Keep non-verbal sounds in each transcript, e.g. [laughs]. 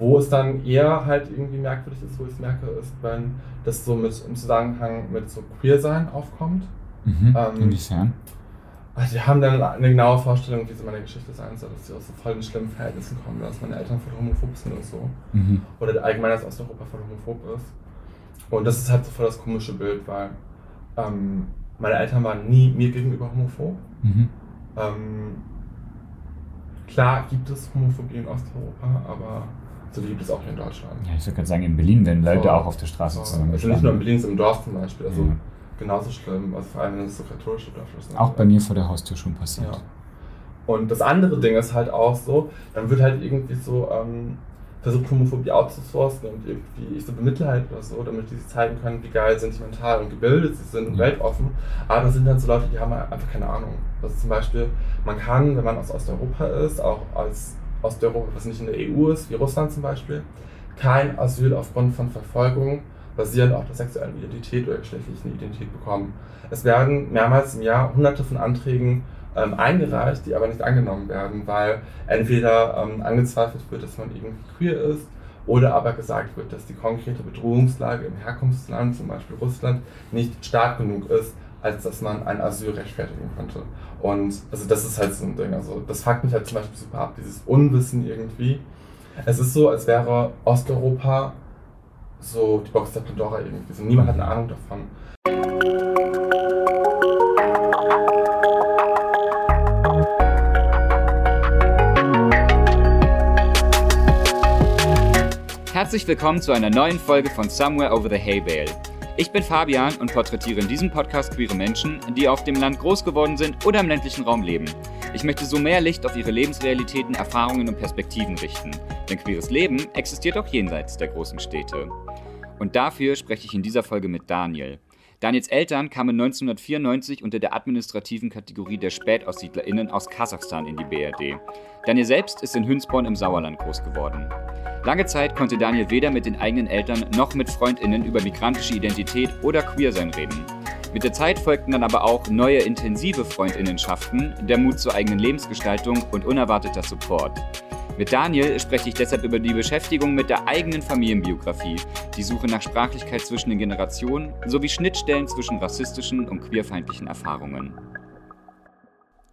Wo es dann eher halt irgendwie merkwürdig ist, wo ich es merke, ist, wenn das so mit, im Zusammenhang mit so Queer-Sein aufkommt. Mhm. Ähm, Inwiefern? Also die haben dann eine genaue Vorstellung, wie so meine Geschichte sein soll, dass sie aus so voll in schlimmen Verhältnissen kommen, dass meine Eltern voll homophob sind und so. Mhm. Oder allgemein, dass Osteuropa voll homophob ist. Und das ist halt so voll das komische Bild, weil ähm, meine Eltern waren nie mir gegenüber homophob. Mhm. Ähm, klar gibt es Homophobie in Osteuropa, aber so gibt es auch in Deutschland. Ja, ich würde gerade sagen, in Berlin werden Leute so, auch auf der Straße so. zusammen. Also nicht nur in Berlin, sondern im Dorf zum Beispiel. Also ja. genauso schlimm, also vor allem wenn es so katholische Dörfer sind. Auch bei mir vor der Haustür schon passiert. Ja. Und das andere Ding ist halt auch so, dann wird halt irgendwie so ähm, versucht, Homophobie outzusourcen und irgendwie ich so Bemitleid oder so, damit die sich zeigen können, wie geil sentimental und gebildet sie sind und ja. weltoffen. Aber das sind dann so Leute, die haben einfach keine Ahnung. Also zum Beispiel, man kann, wenn man aus Osteuropa ist, auch als Osteuropa, was nicht in der EU ist, wie Russland zum Beispiel, kein Asyl aufgrund von Verfolgung basierend auf der sexuellen Identität oder geschlechtlichen Identität bekommen. Es werden mehrmals im Jahr hunderte von Anträgen ähm, eingereicht, die aber nicht angenommen werden, weil entweder ähm, angezweifelt wird, dass man irgendwie queer ist oder aber gesagt wird, dass die konkrete Bedrohungslage im Herkunftsland, zum Beispiel Russland, nicht stark genug ist, als dass man ein Asyl rechtfertigen könnte. Und also das ist halt so ein Ding. Also das fuckt mich halt zum Beispiel super ab, dieses Unwissen irgendwie. Es ist so, als wäre Osteuropa so die Box der Pandora irgendwie. So, niemand hat eine Ahnung davon. Herzlich willkommen zu einer neuen Folge von Somewhere Over the Hay Bale. Ich bin Fabian und porträtiere in diesem Podcast queere Menschen, die auf dem Land groß geworden sind oder im ländlichen Raum leben. Ich möchte so mehr Licht auf ihre Lebensrealitäten, Erfahrungen und Perspektiven richten. Denn queeres Leben existiert auch jenseits der großen Städte. Und dafür spreche ich in dieser Folge mit Daniel. Daniels Eltern kamen 1994 unter der administrativen Kategorie der SpätaussiedlerInnen aus Kasachstan in die BRD. Daniel selbst ist in Hünsborn im Sauerland groß geworden. Lange Zeit konnte Daniel weder mit den eigenen Eltern noch mit FreundInnen über migrantische Identität oder Queersein reden. Mit der Zeit folgten dann aber auch neue intensive Freundinnenschaften, der Mut zur eigenen Lebensgestaltung und unerwarteter Support. Mit Daniel spreche ich deshalb über die Beschäftigung mit der eigenen Familienbiografie, die Suche nach Sprachlichkeit zwischen den Generationen sowie Schnittstellen zwischen rassistischen und queerfeindlichen Erfahrungen.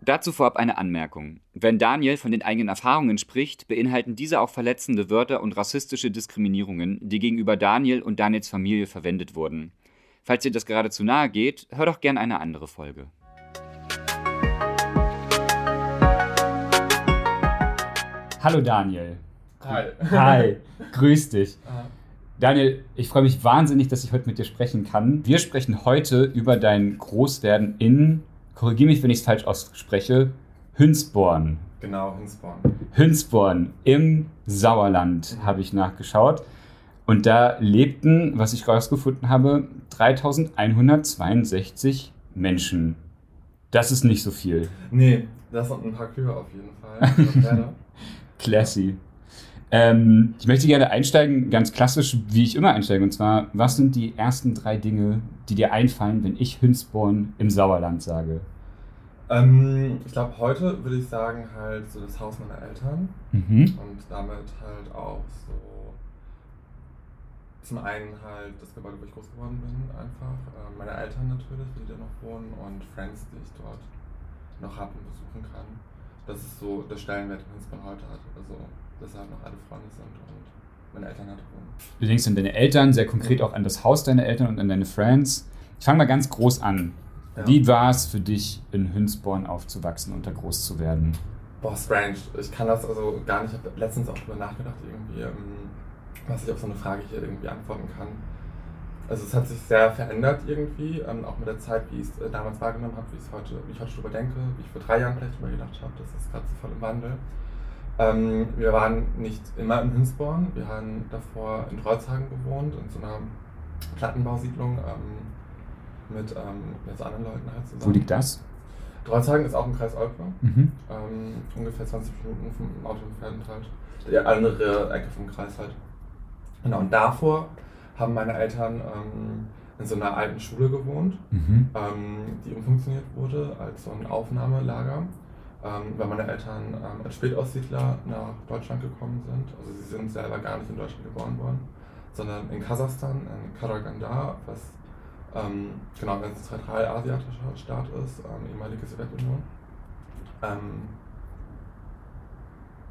Dazu vorab eine Anmerkung. Wenn Daniel von den eigenen Erfahrungen spricht, beinhalten diese auch verletzende Wörter und rassistische Diskriminierungen, die gegenüber Daniel und Daniels Familie verwendet wurden. Falls dir das gerade zu nahe geht, hör doch gern eine andere Folge. Hallo Daniel. Hi. Hi, [laughs] grüß dich. Daniel, ich freue mich wahnsinnig, dass ich heute mit dir sprechen kann. Wir sprechen heute über dein Großwerden in, korrigiere mich, wenn ich es falsch ausspreche, Hünsborn. Genau, Hünsborn. Hünsborn im Sauerland mhm. habe ich nachgeschaut. Und da lebten, was ich rausgefunden habe, 3162 Menschen. Das ist nicht so viel. Nee, das sind ein paar Kühe auf jeden Fall. [laughs] Classy. Ähm, ich möchte gerne einsteigen, ganz klassisch, wie ich immer einsteige. Und zwar, was sind die ersten drei Dinge, die dir einfallen, wenn ich Hünsborn im Sauerland sage? Ähm, ich glaube, heute würde ich sagen, halt so das Haus meiner Eltern. Mhm. Und damit halt auch so zum einen halt das Gebäude, wo ich groß geworden bin, einfach. Äh, meine Eltern natürlich, die da noch wohnen und Friends, die ich dort noch habe und besuchen kann das ist so der Stellenwert, den man heute hat. Also, dass halt noch alle Freunde sind und meine Eltern halt wohnen. Du denkst an deine Eltern, sehr konkret auch an das Haus deiner Eltern und an deine Friends. Ich fange mal ganz groß an. Ja. Wie war es für dich, in Hünsborn aufzuwachsen und da groß zu werden? Boah, strange. Ich kann das also gar nicht. Ich habe letztens auch darüber nachgedacht, irgendwie, ähm, was ich auf so eine Frage hier irgendwie antworten kann. Also es hat sich sehr verändert irgendwie, ähm, auch mit der Zeit, wie ich es äh, damals wahrgenommen habe, wie, heute, wie ich heute darüber denke, wie ich vor drei Jahren vielleicht darüber gedacht habe, das ist gerade so voll im Wandel. Ähm, wir waren nicht immer in Hünsborn, wir haben davor in Drolzhagen gewohnt, in so einer Plattenbausiedlung ähm, mit, ähm, mit so anderen Leuten halt zusammen. Wo liegt das? Drolzhagen ist auch im Kreis Olpe, mhm. Ähm, ungefähr 20 Minuten vom Auto entfernt halt. Die andere Ecke vom Kreis halt. Genau, und davor haben meine Eltern ähm, in so einer alten Schule gewohnt, mhm. ähm, die umfunktioniert wurde als so ein Aufnahmelager. ähm, weil meine Eltern ähm, als Spätaussiedler nach Deutschland gekommen sind. Also sie sind selber gar nicht in Deutschland geboren worden, sondern in Kasachstan, in Karaganda, was ähm, genau ein zentralasiatischer Staat ist, ehemalige Sowjetunion.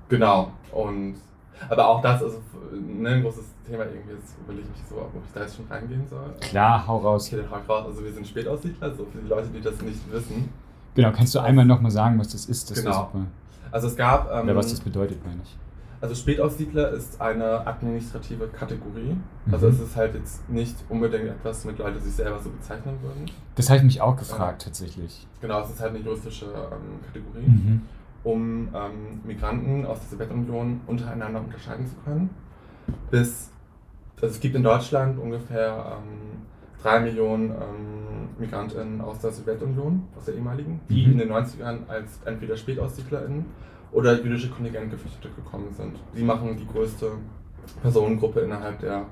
Genau, und aber auch das ist ne, ein großes Thema irgendwie. Jetzt überlege ich mich so, ob ich da jetzt schon reingehen soll. Klar, hau raus. Okay, hau raus. Also wir sind Spätaussiedler, so für die Leute, die das nicht wissen. Genau, kannst du einmal nochmal sagen, was das ist? Das genau. Also es gab... Ähm, Oder was das bedeutet, meine ich. Also Spätaussiedler ist eine administrative Kategorie. Also mhm. es ist halt jetzt nicht unbedingt etwas, mit Leute sich selber so bezeichnen würden. Das habe ich mich auch gefragt, ja. tatsächlich. Genau, es ist halt eine juristische ähm, Kategorie. Mhm um ähm, Migranten aus der Sowjetunion untereinander unterscheiden zu können. Bis, es gibt in Deutschland ungefähr ähm, drei Millionen ähm, Migrantinnen aus der Sowjetunion, aus der ehemaligen, die mhm. in den 90ern als entweder SpätaussiedlerInnen oder jüdische Kontingentgeflüchtete gekommen sind. Die machen die größte Personengruppe innerhalb der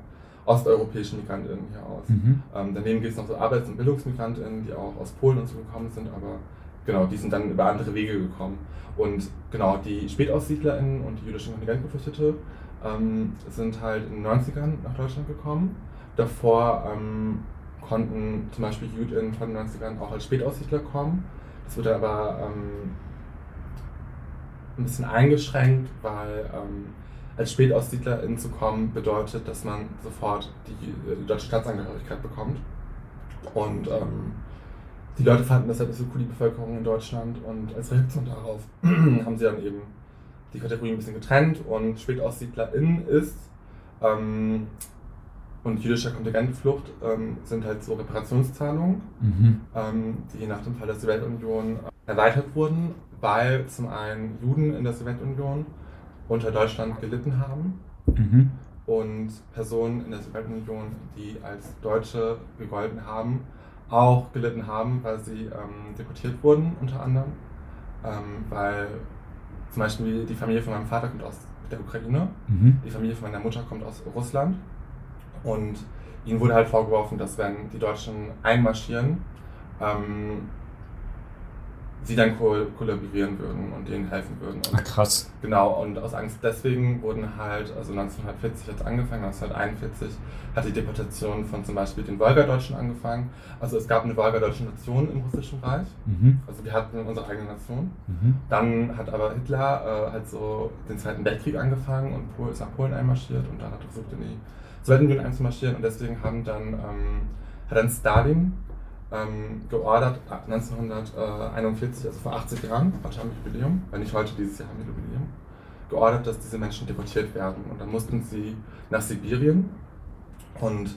osteuropäischen MigrantInnen hier aus. Mhm. Ähm, daneben gibt es noch so Arbeits- und BildungsmigrantInnen, die auch aus Polen und so gekommen sind, aber genau, die sind dann über andere Wege gekommen. Und genau, die SpätaussiedlerInnen und die jüdischen Kontingentgeflüchtete ähm, sind halt in den 90ern nach Deutschland gekommen. Davor ähm, konnten zum Beispiel JüdInnen von den 90ern auch als Spätaussiedler kommen. Das wurde aber ähm, ein bisschen eingeschränkt, weil ähm, als SpätaussiedlerInnen zu kommen bedeutet, dass man sofort die, die deutsche Staatsangehörigkeit bekommt. Und ähm, die Leute fanden das halt nicht so cool, die Bevölkerung in Deutschland. Und als Reaktion darauf [clears throat] haben sie dann eben die Kategorie ein bisschen getrennt und SpätaussiedlerInnen ist ähm, und jüdischer Kontingentflucht ähm, sind halt so Reparationszahlungen, mhm. ähm, die nach dem Fall der Sowjetunion erweitert wurden, weil zum einen Juden in der Sowjetunion unter Deutschland gelitten haben mhm. und Personen in der Sowjetunion, die als Deutsche gegolten haben, auch gelitten haben, weil sie ähm, deportiert wurden, unter anderem. Ähm, weil zum Beispiel die Familie von meinem Vater kommt aus der Ukraine, mhm. die Familie von meiner Mutter kommt aus Russland. Und ihnen wurde halt vorgeworfen, dass wenn die Deutschen einmarschieren, ähm, sie dann ko kollaborieren würden und denen helfen würden. Und Ach, krass. Genau, und aus Angst deswegen wurden halt, also 1940 hat es angefangen, 1941 hat die Deportation von zum Beispiel den Wolgadeutschen angefangen. Also es gab eine Wolgadeutsche Nation im Russischen Reich, mhm. also wir hatten unsere eigene Nation. Mhm. Dann hat aber Hitler äh, halt so den Zweiten Weltkrieg angefangen und Pol ist nach Polen einmarschiert und dann hat er versucht in die Sowjetunion einzumarschieren und deswegen haben dann, ähm, hat dann Stalin ähm, geordert, 1941, also vor 80 Jahren, heute haben wir Jubiläum, wenn nicht heute, dieses Jahr haben wir Jubiläum, geordert, dass diese Menschen deportiert werden. Und dann mussten sie nach Sibirien. Und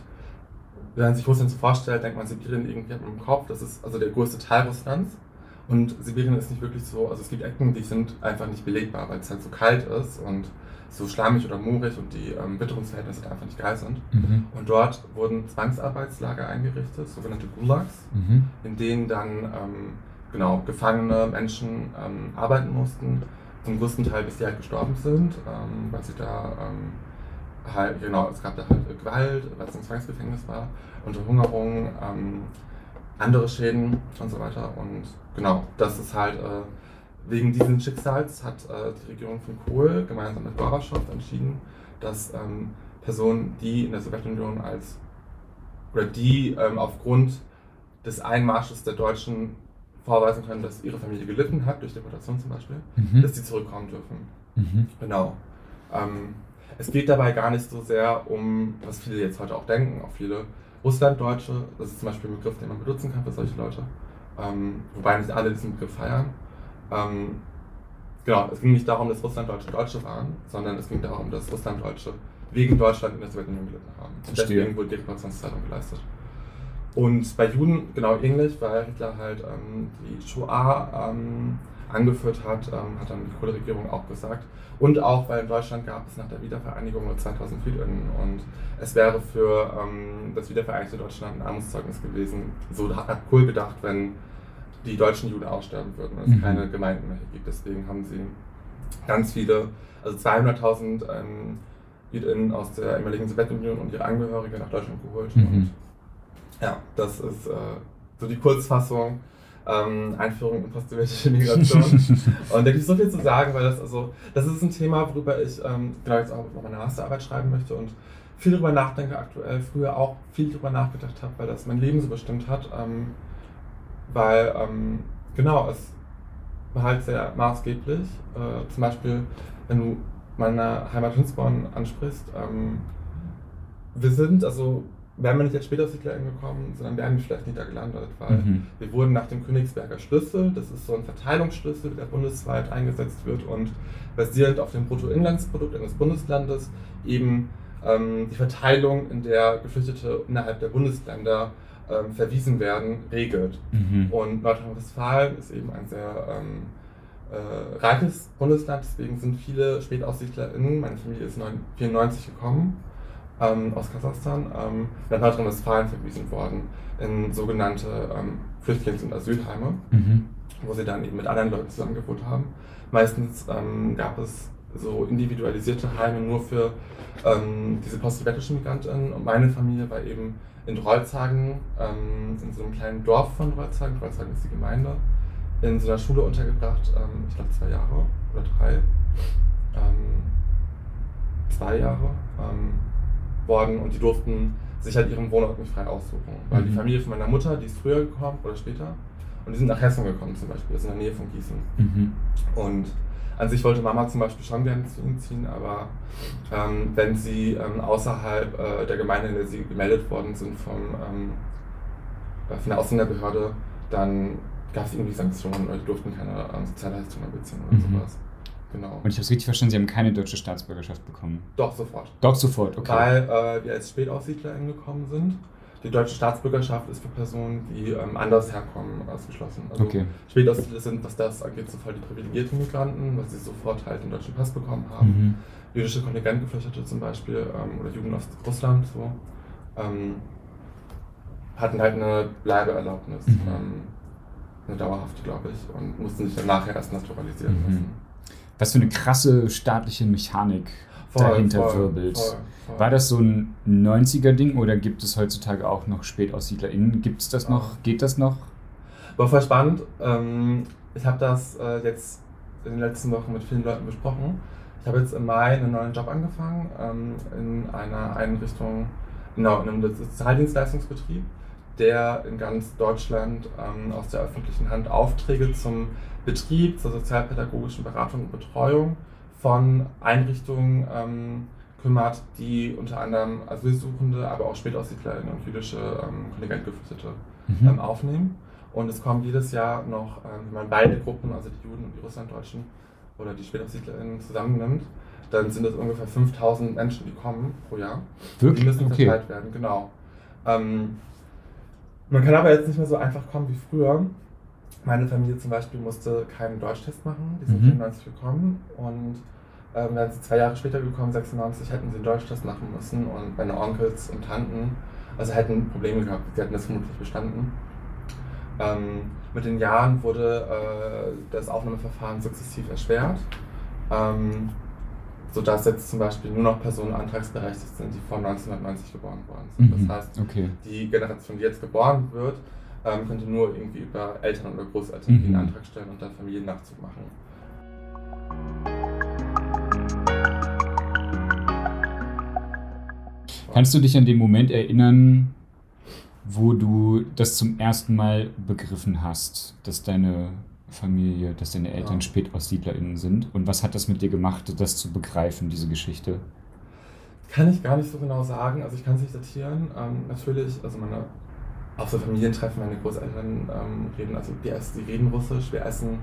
wenn man sich Russland so vorstellt, denkt man Sibirien irgendwie im Kopf, das ist also der größte Teil Russlands. Und Sibirien ist nicht wirklich so, also es gibt Ecken, die sind einfach nicht belegbar, weil es halt so kalt ist und so schlammig oder moorig und die ähm, Witterungsverhältnisse einfach nicht geil sind. Mhm. Und dort wurden Zwangsarbeitslager eingerichtet, sogenannte Gulags, mhm. in denen dann ähm, genau gefangene Menschen ähm, arbeiten mussten, zum größten Teil bis sie halt gestorben sind, ähm, weil sie da ähm, halt, genau, es gab da halt Gewalt, weil es ein Zwangsgefängnis war, Unterhungerung, ähm, andere Schäden und so weiter. Und genau, das ist halt äh, Wegen dieses Schicksals hat äh, die Regierung von Kohl gemeinsam mit Gorbatschow entschieden, dass ähm, Personen, die in der Sowjetunion als oder die ähm, aufgrund des Einmarsches der Deutschen vorweisen können, dass ihre Familie gelitten hat, durch Deportation zum Beispiel, mhm. dass sie zurückkommen dürfen. Mhm. Genau. Ähm, es geht dabei gar nicht so sehr um, was viele jetzt heute auch denken, auch viele Russlanddeutsche, das ist zum Beispiel ein Begriff, den man benutzen kann für solche Leute, ähm, wobei nicht alle diesen Begriff feiern. Ähm, genau, es ging nicht darum, dass Russlanddeutsche Deutsche waren, sondern es ging darum, dass Russlanddeutsche wegen Deutschland in der Sowjetunion gelitten haben. Und deswegen wurde die Reparationszeitung geleistet. Und bei Juden genau ähnlich, weil Hitler halt ähm, die Shoah ähm, angeführt hat, ähm, hat dann die Kohle-Regierung auch gesagt. Und auch, weil in Deutschland gab es nach der Wiedervereinigung nur 2000 JüdInnen und es wäre für ähm, das wiedervereinigte Deutschland ein Armutszeugnis gewesen. So hat Kohl gedacht, wenn die deutschen Juden aussterben würden, weil es mhm. keine Gemeinden mehr gibt. Deswegen haben sie ganz viele, also 200.000 ähm, JüdInnen aus der ehemaligen Sowjetunion und ihre Angehörige nach Deutschland geholt. Mhm. Und ja, das ist äh, so die Kurzfassung. ähm, Einführung in postdiabetische Migration. [laughs] und da gibt es so viel zu sagen, weil das also, das ist ein Thema, worüber ich ähm, genau jetzt auch noch meine Masterarbeit schreiben möchte und viel darüber nachdenke aktuell, früher auch viel darüber nachgedacht habe, weil das mein Leben so bestimmt hat. Ähm, weil, ähm, genau, es war halt sehr maßgeblich. Äh, zum Beispiel, wenn du meine Heimat Hinsborn ansprichst, ähm, wir sind, also wären wir nicht als Spätaussiedler gekommen, sondern wären wir vielleicht nicht da gelandet, weil mhm. wir wurden nach dem Königsberger Schlüssel, das ist so ein Verteilungsschlüssel, der bundesweit eingesetzt wird und basierend auf dem Bruttoinlandsprodukt eines Bundeslandes eben ähm, die Verteilung, in der Geflüchtete innerhalb der Bundesländer ähm, verwiesen werden, regelt. Mhm. Und Nordrhein-Westfalen ist eben ein sehr ähm, äh, reiches Bundesland, deswegen sind viele SpätaussiedlerInnen, meine Familie ist 1994 gekommen, ähm, aus Kasachstan, ähm, nach Nordrhein-Westfalen verwiesen worden in sogenannte ähm, Flüchtlings- und Asylheime, mhm. wo sie dann eben mit anderen Leuten zusammengewohnt haben. Meistens ähm, gab es so individualisierte Heime nur für ähm, diese posttibetischen Migrantinnen und meine Familie war eben in Drolzhagen, ähm, in so einem kleinen Dorf von Drolzhagen, Drolzhagen ist die Gemeinde, in so einer Schule untergebracht, ähm, ich glaube zwei Jahre oder drei, ähm, zwei Jahre ähm, worden und die durften sich halt ihren Wohnort nicht frei aussuchen. Weil mhm. die Familie von meiner Mutter, die ist früher gekommen oder später und die sind nach Hessen gekommen zum Beispiel, das ist in der Nähe von Gießen. Mhm. Und an sich wollte Mama zum Beispiel schon gerne zu ihm ziehen, aber ähm, wenn sie ähm, außerhalb äh, der Gemeinde, in der sie gemeldet worden sind vom, ähm, äh, von der Ausländerbehörde, dann gab es irgendwie Sanktionen oder die durften keine ähm, Sozialleistungen beziehen oder mhm. sowas. Genau. Und ich habe es richtig verstanden, Sie haben keine deutsche Staatsbürgerschaft bekommen. Doch, sofort. Doch, sofort, okay. Weil äh, wir als SpätaussiedlerInnen gekommen sind die deutsche Staatsbürgerschaft ist für Personen, die ähm, anders herkommen, ausgeschlossen. Also okay. Spätaussiedler sind, was das angeht, sofort die privilegierten Migranten, weil sie sofort halt den deutschen Pass bekommen haben. Mhm. Jüdische Kontingentgeflüchtete zum Beispiel ähm, oder Juden aus Russland so, ähm, hatten halt eine Bleibeerlaubnis, mhm. Ähm, eine dauerhafte, glaube ich, und mussten sich dann nachher erst naturalisieren mhm. lassen. Was für eine krasse staatliche Mechanik voll, dahinter voll, wirbelt. Voll. War das so ein 90er-Ding oder gibt es heutzutage auch noch SpätaussiedlerInnen? Gibt es das noch? Geht das noch? War voll spannend. Ähm, ich habe das äh, jetzt in den letzten Wochen mit vielen Leuten besprochen. Ich habe jetzt im Mai einen neuen Job angefangen ähm, in einer Einrichtung, genau, in einem Sozialdienstleistungsbetrieb, der in ganz Deutschland ähm, aus der öffentlichen Hand Aufträge zum Betrieb, zur sozialpädagogischen Beratung und Betreuung von Einrichtungen kümmert, die unter anderem Asylsuchende, aber auch Spätaussiedlerinnen und jüdische ähm, Kontingentgeflüchtete mhm. ähm, aufnehmen. Und es kommen jedes Jahr noch, ähm, wenn man beide Gruppen, also die Juden und die Russlanddeutschen oder die Spätaussiedlerinnen zusammennimmt, dann sind es ungefähr 5000 Menschen, die kommen pro Jahr. Wirklich? Die müssen okay. verteilt werden, genau. Ähm, man kann aber jetzt nicht mehr so einfach kommen wie früher. Meine Familie zum Beispiel musste keinen Deutschtest machen, die sind mhm. 94 gekommen und ähm, wären sie zwei Jahre später gekommen, 96, hätten sie Deutschtest machen müssen und meine Onkels und Tanten, also hätten Probleme gehabt, sie hätten das vermutlich bestanden. Ähm, mit den Jahren wurde äh, das Aufnahmeverfahren sukzessiv erschwert, ähm, sodass jetzt zum Beispiel nur noch Personen antragsberechtigt sind, die vor 1990 geboren worden sind. Mhm, das heißt, okay. die Generation, die jetzt geboren wird, ähm, könnte nur irgendwie über Eltern oder Großeltern mhm. einen Antrag stellen und dann Familiennachzug machen. Kannst du dich an den Moment erinnern, wo du das zum ersten Mal begriffen hast, dass deine Familie, dass deine Eltern ja. SpätaussiedlerInnen sind? Und was hat das mit dir gemacht, das zu begreifen, diese Geschichte? Kann ich gar nicht so genau sagen. Also ich kann es nicht datieren. Ähm, natürlich, also meine, auf so Familientreffen, meine Großeltern ähm, reden, also die, essen, die reden Russisch, wir essen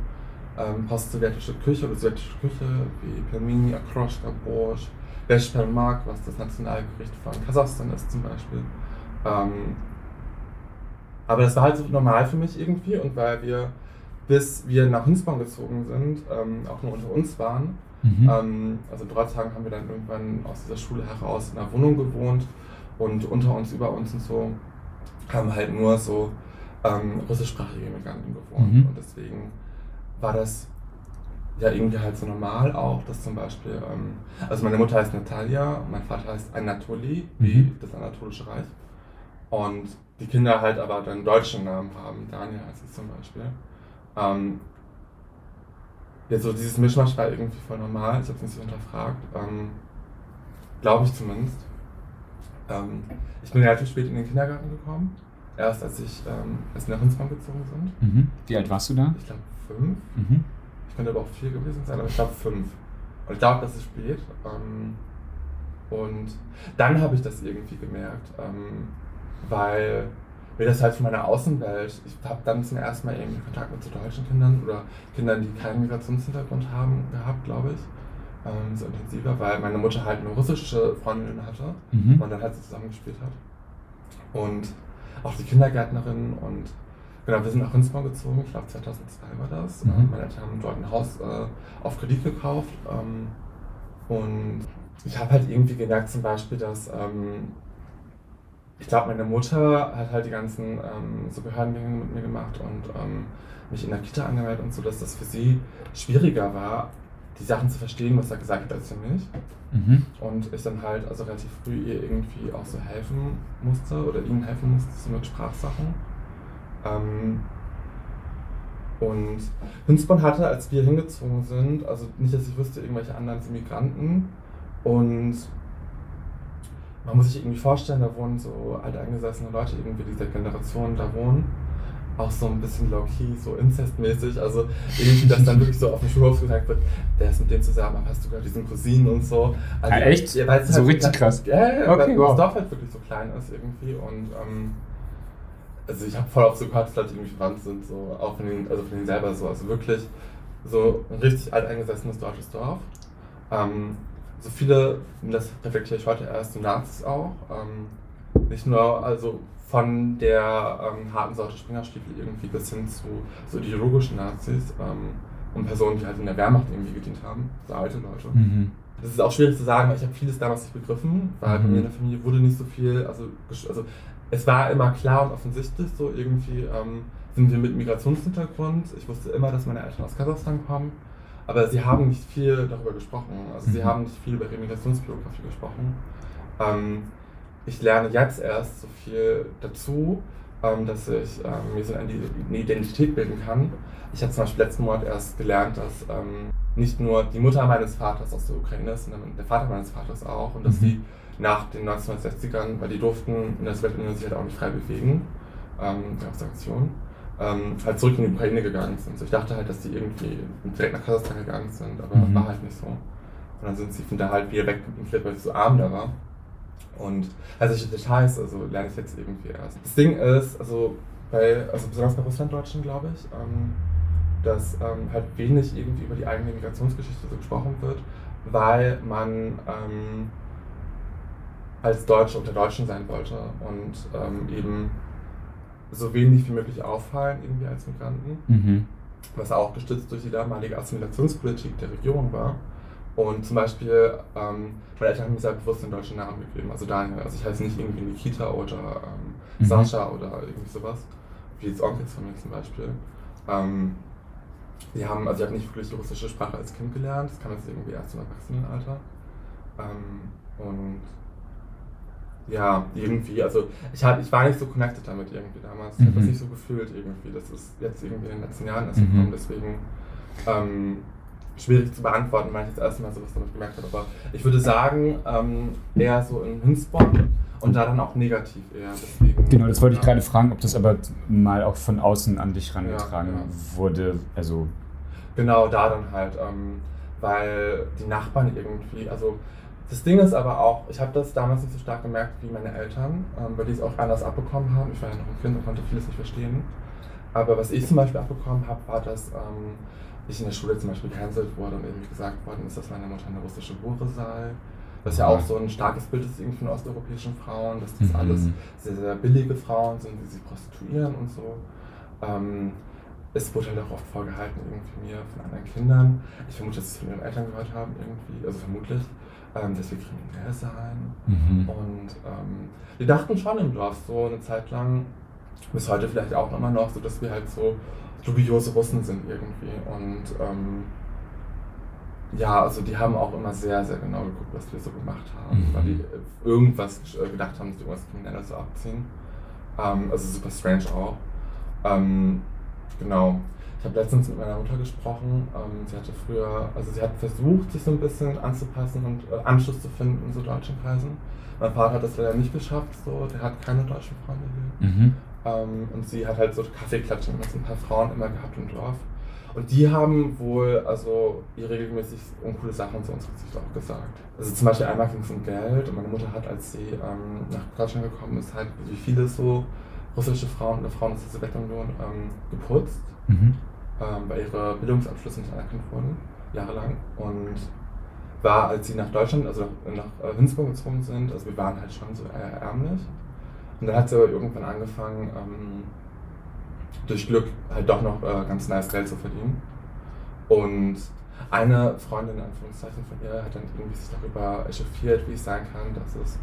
ähm, post-sowjetische Küche oder sowjetische Küche, wie Pelmeni, Akroschka, Borscht, Beshpermak, was das Nationalgericht von Kasachstan ist zum Beispiel. Ähm, aber das war halt so normal für mich irgendwie und weil wir, bis wir nach Hunsborn gezogen sind, ähm, auch nur unter uns waren. Mhm. Ähm, also in Drotzhagen haben wir dann irgendwann aus dieser Schule heraus in einer Wohnung gewohnt und unter uns, über uns und so haben halt nur so ähm, russischsprachige Migranten gewohnt. Mhm. Und deswegen war das ja irgendwie halt so normal auch, dass zum Beispiel, ähm, also meine Mutter heißt Natalia und mein Vater heißt Anatoli, wie mhm. das Anatolische Reich. Und die Kinder halt aber dann deutschen Namen haben. Daniel heißt es zum Beispiel. Ähm, ja, so dieses Mischmasch war irgendwie voll normal. Ich habe es nicht so hinterfragt. Ähm, Glaube ich zumindest. Ähm, ich bin relativ spät in den Kindergarten gekommen. Erst als ich ähm, als wir nach gezogen sind. Mhm. Wie alt warst du da? Ich glaube fünf. Mhm. Ich könnte aber auch vier gewesen sein, aber ich glaube fünf. Und ich glaube, das ist spät. Ähm, und dann habe ich das irgendwie gemerkt, ähm, weil mir das halt von meiner Außenwelt, ich habe dann zum ersten Mal irgendwie Kontakt mit so deutschen Kindern oder Kindern, die keinen Migrationshintergrund haben, gehabt, glaube ich. Ähm, so intensiver, weil meine Mutter halt eine russische Freundin hatte Mhm. und dann halt so zusammengespielt hat. Und auch die Kindergärtnerin und genau, wir sind nach Rinsborn gezogen, ich glaube 2002 war das. Mhm. Ähm, meine Eltern haben dort ein Haus äh, auf Kredit gekauft. Ähm, und ich habe halt irgendwie gemerkt zum Beispiel, dass ähm, ich glaube, meine Mutter hat halt die ganzen ähm, so Behördendinge mit mir gemacht und ähm, mich in der Kita angemeldet und so, dass das für sie schwieriger war, die Sachen zu verstehen, was er gesagt hat, mich. Mhm. Und ich dann halt also relativ früh ihr irgendwie auch so helfen musste oder ihnen helfen musste, so mit Sprachsachen. Ähm, und Hünsborn hatte, als wir hingezogen sind, also nicht, dass ich wüsste, irgendwelche anderen Immigranten. Und man muss sich irgendwie vorstellen, da wohnen so alteingesessene Leute, irgendwie dieser Generation da wohnen. Auch so ein bisschen low-key, so incestmäßig. Also irgendwie, dass dann wirklich so auf dem Schulhof gesagt wird, der ist mit dem zusammen, aber hast du gerade diesen Cousinen und so. Also, Ah, echt? Ja, So halt richtig krass. Ja, ja, ja, Okay, weil wow. das Dorf halt wirklich so klein ist irgendwie. Und ähm, also ich habe voll auf so gehört, dass Leute irgendwie verwandt sind, so auch von denen, also von denen selber so. Also wirklich so ein richtig alteingesessenes deutsches Dorf. Ähm, so viele, das reflektiere ich heute erst, so Nazis auch. Ähm, nicht nur also von der ähm, harten Sorte Springerstiefel irgendwie bis hin zu so ideologischen Nazis ähm, und Personen, die halt in der Wehrmacht irgendwie gedient haben, so alte Leute. Mhm. Das ist auch schwierig zu sagen, weil ich habe vieles damals nicht begriffen, weil bei Mhm. mir in der Familie wurde nicht so viel, also, also es war immer klar und offensichtlich so irgendwie ähm, sind wir mit Migrationshintergrund. Ich wusste immer, dass meine Eltern aus Kasachstan kommen, aber sie haben nicht viel darüber gesprochen. Also sie Mhm. haben nicht viel über ihre Migrationsbiografie gesprochen. Ähm, ich lerne jetzt erst so viel dazu, ähm, dass ich ähm, mir so eine Identität bilden kann. Ich habe zum Beispiel letzten Monat erst gelernt, dass ähm, nicht nur die Mutter meines Vaters aus der Ukraine ist, sondern der Vater meines Vaters auch. Und dass Mhm. sie nach den 1960ern, weil die durften in der Sowjetunion sich halt auch nicht frei bewegen, ähm, gab Sanktionen, ähm, halt zurück in die Ukraine gegangen sind. So, ich dachte halt, dass die irgendwie direkt nach Kasachstan gegangen sind, aber Mhm. war halt nicht so. Und dann sind sie von da halt wieder weggemigriert, weil ich so arm da war. Und also solche Details, also lerne ich jetzt irgendwie erst. Das Ding ist, also bei, also besonders bei Russlanddeutschen, glaube ich, ähm, dass ähm, halt wenig irgendwie über die eigene Migrationsgeschichte so gesprochen wird, weil man ähm, als Deutsche unter Deutschen sein wollte und ähm, eben so wenig wie möglich auffallen irgendwie als Migranten Mhm. was auch gestützt durch die damalige Assimilationspolitik der Regierung war. Und zum Beispiel, ähm, meine Eltern haben mir sehr bewusst einen deutschen Namen gegeben, also Daniel. Also ich heiße nicht irgendwie Nikita oder ähm, Mhm. Sascha oder irgendwie sowas, wie jetzt Onkels von mir zum Beispiel. Ähm, die haben, also ich habe nicht wirklich die russische Sprache als Kind gelernt, das kam jetzt irgendwie erst im Erwachsenenalter. Ähm, und ja, irgendwie, also ich, hab, ich war nicht so connected damit irgendwie damals. Ich habe das Mhm. nicht so gefühlt irgendwie. Das ist jetzt irgendwie in den letzten Jahren erst Mhm. gekommen, deswegen ähm, schwierig zu beantworten, weil ich jetzt erst mal sowas damit gemerkt habe. Aber ich würde sagen, ähm, eher so in Hinsborn und da dann auch negativ eher. Deswegen, Genau, das wollte ich gerade fragen, ob das aber mal auch von außen an dich rangetragen Ja, ja. wurde. Also, Genau, da dann halt, ähm, weil die Nachbarn irgendwie, also das Ding ist aber auch, ich habe das damals nicht so stark gemerkt wie meine Eltern, ähm, weil die es auch anders abbekommen haben. Ich war ja noch ein Kind und konnte vieles nicht verstehen. Aber was ich zum Beispiel abbekommen habe, war, dass ähm, ich in der Schule zum Beispiel gecancelt wurde und irgendwie gesagt worden ist, dass meine Mutter eine russische Hure sei. Was ja auch so ein starkes Bild ist irgendwie von osteuropäischen Frauen, dass das Mhm. alles sehr, sehr billige Frauen sind, die sich prostituieren und so. Ähm, es wurde halt auch oft vorgehalten, irgendwie mir von anderen Kindern. Ich vermute, dass sie es von ihren Eltern gehört haben, irgendwie, also vermutlich, ähm, dass wir kriminell seien. mhm. Und ähm, wir dachten schon im Dorf so eine Zeit lang, bis heute vielleicht auch immer noch, so dass wir halt so dubiose Russen sind irgendwie. Und ähm, ja, also die haben auch immer sehr, sehr genau geguckt, was wir so gemacht haben, Mhm. weil die äh, irgendwas äh, gedacht haben, dass wir irgendwas Kriminelles so abziehen. Ähm, also super strange auch. Ähm, genau. Ich habe letztens mit meiner Mutter gesprochen. Ähm, sie hatte früher, also sie hat versucht, sich so ein bisschen anzupassen und äh, Anschluss zu finden in so deutschen Kreisen. Mein Vater hat das leider nicht geschafft, so, der hat keine deutschen Freunde hier. Mhm. Ähm, und sie hat halt so Kaffeeklatschen mit so ein paar Frauen immer gehabt im Dorf. Und die haben wohl also ihr regelmäßig uncoole Sachen zu uns auch gesagt. Also zum Beispiel einmal ging es um Geld und meine Mutter hat, als sie ähm, nach Deutschland gekommen ist, halt wie viele so russische Frauen oder Frauen aus der Sowjetunion ähm, geputzt, mhm. ähm, weil ihre Bildungsabschlüsse nicht anerkannt wurden, jahrelang. Und war, als sie nach Deutschland, also nach, nach äh, Winzburg gezogen sind, also wir waren halt schon so ärmlich. Und dann hat sie aber irgendwann angefangen, ähm, durch Glück halt doch noch äh, ganz nice Geld zu verdienen. Und eine Freundin, in Anführungszeichen von ihr, hat dann irgendwie sich darüber echauffiert, wie es sein kann, dass es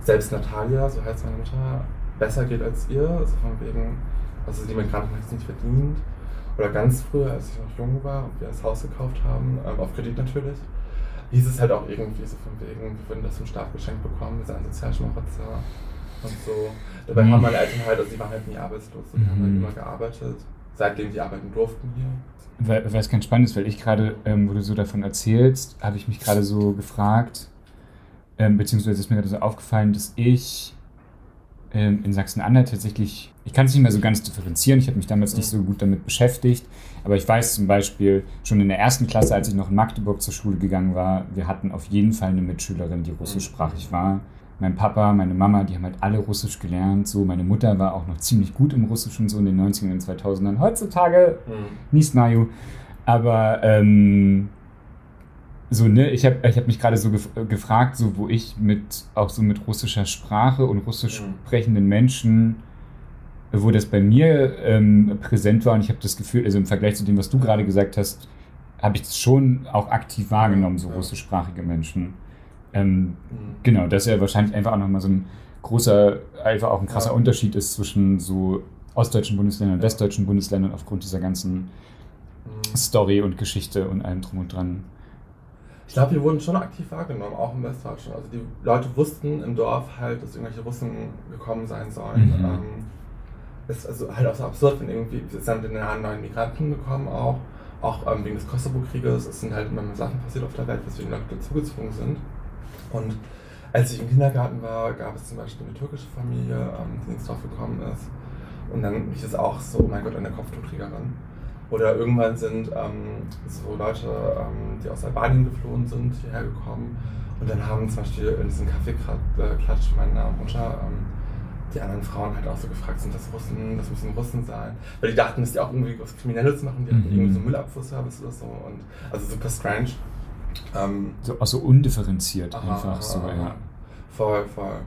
selbst Natalia, so heißt meine Mutter, besser geht als ihr. Also von wegen, also die Migranten hat es nicht verdient. Oder ganz früher, als ich noch jung war und wir das Haus gekauft haben, ähm, auf Kredit natürlich, hieß es halt auch irgendwie so von wegen, wir würden das vom Staat geschenkt bekommen, wir seien Sozialschmarotzer und so. Dabei mhm. haben meine Eltern halt, also die waren halt nie arbeitslos, die mhm. haben halt mhm. immer gearbeitet, seitdem sie arbeiten durften hier. Weil, es ganz spannend ist, weil ich gerade, ähm, wo du so davon erzählst, habe ich mich gerade so gefragt, ähm, beziehungsweise ist mir gerade so aufgefallen, dass ich ähm, in Sachsen-Anhalt tatsächlich, ich kann es nicht mehr so ganz differenzieren, ich habe mich damals mhm. nicht so gut damit beschäftigt, aber ich weiß zum Beispiel, schon in der ersten Klasse, als ich noch in Magdeburg zur Schule gegangen war, wir hatten auf jeden Fall eine Mitschülerin, die russischsprachig war mein Papa, meine Mama, die haben halt alle Russisch gelernt. So, meine Mutter war auch noch ziemlich gut im Russischen, so in den 90ern und 2000ern. Heutzutage, mhm. nie Snaju. Aber, ähm, so, ne, ich habe ich hab mich gerade so gef gefragt, so, wo ich mit, auch so mit russischer Sprache und russisch mhm. sprechenden Menschen, wo das bei mir ähm, präsent war und ich habe das Gefühl, also im Vergleich zu dem, was du gerade gesagt hast, habe ich es schon auch aktiv wahrgenommen, so russischsprachige Menschen. Ähm, mhm. Genau, dass er wahrscheinlich einfach auch nochmal so ein großer, einfach auch ein krasser ja. Unterschied ist zwischen so ostdeutschen Bundesländern und westdeutschen Bundesländern aufgrund dieser ganzen mhm. Story und Geschichte und allem drum und dran. Ich glaube, wir wurden schon aktiv wahrgenommen, auch im Westdeutschen. Also die Leute wussten im Dorf halt, dass irgendwelche Russen gekommen sein sollen. Mhm. Ähm, ist also halt auch so absurd, wenn irgendwie, es sind in den Jahren neuen Migranten gekommen auch, auch ähm, wegen des Kosovo-Krieges. Es sind halt immer mehr Sachen passiert auf der Welt, weswegen Leute dazugezwungen sind. Und als ich im Kindergarten war, gab es zum Beispiel eine türkische Familie, ähm, die ins Dorf gekommen ist. Und dann hieß es auch so, oh mein Gott, eine Kopftuchträgerin. Oder irgendwann sind ähm, so Leute, ähm, die aus Albanien geflohen sind, hierher gekommen. Und dann haben zum Beispiel in diesem Kaffeeklatsch meine Mutter ähm, die anderen Frauen halt auch so gefragt, sind das Russen, das müssen Russen sein. Weil die dachten, dass die auch irgendwie was Kriminelles machen, die mhm. hatten irgendwie so Müllabfuhrservice oder so. Und, also super strange. Ähm, so, also undifferenziert aha, einfach aha, so, aha. ja. Voll, voll.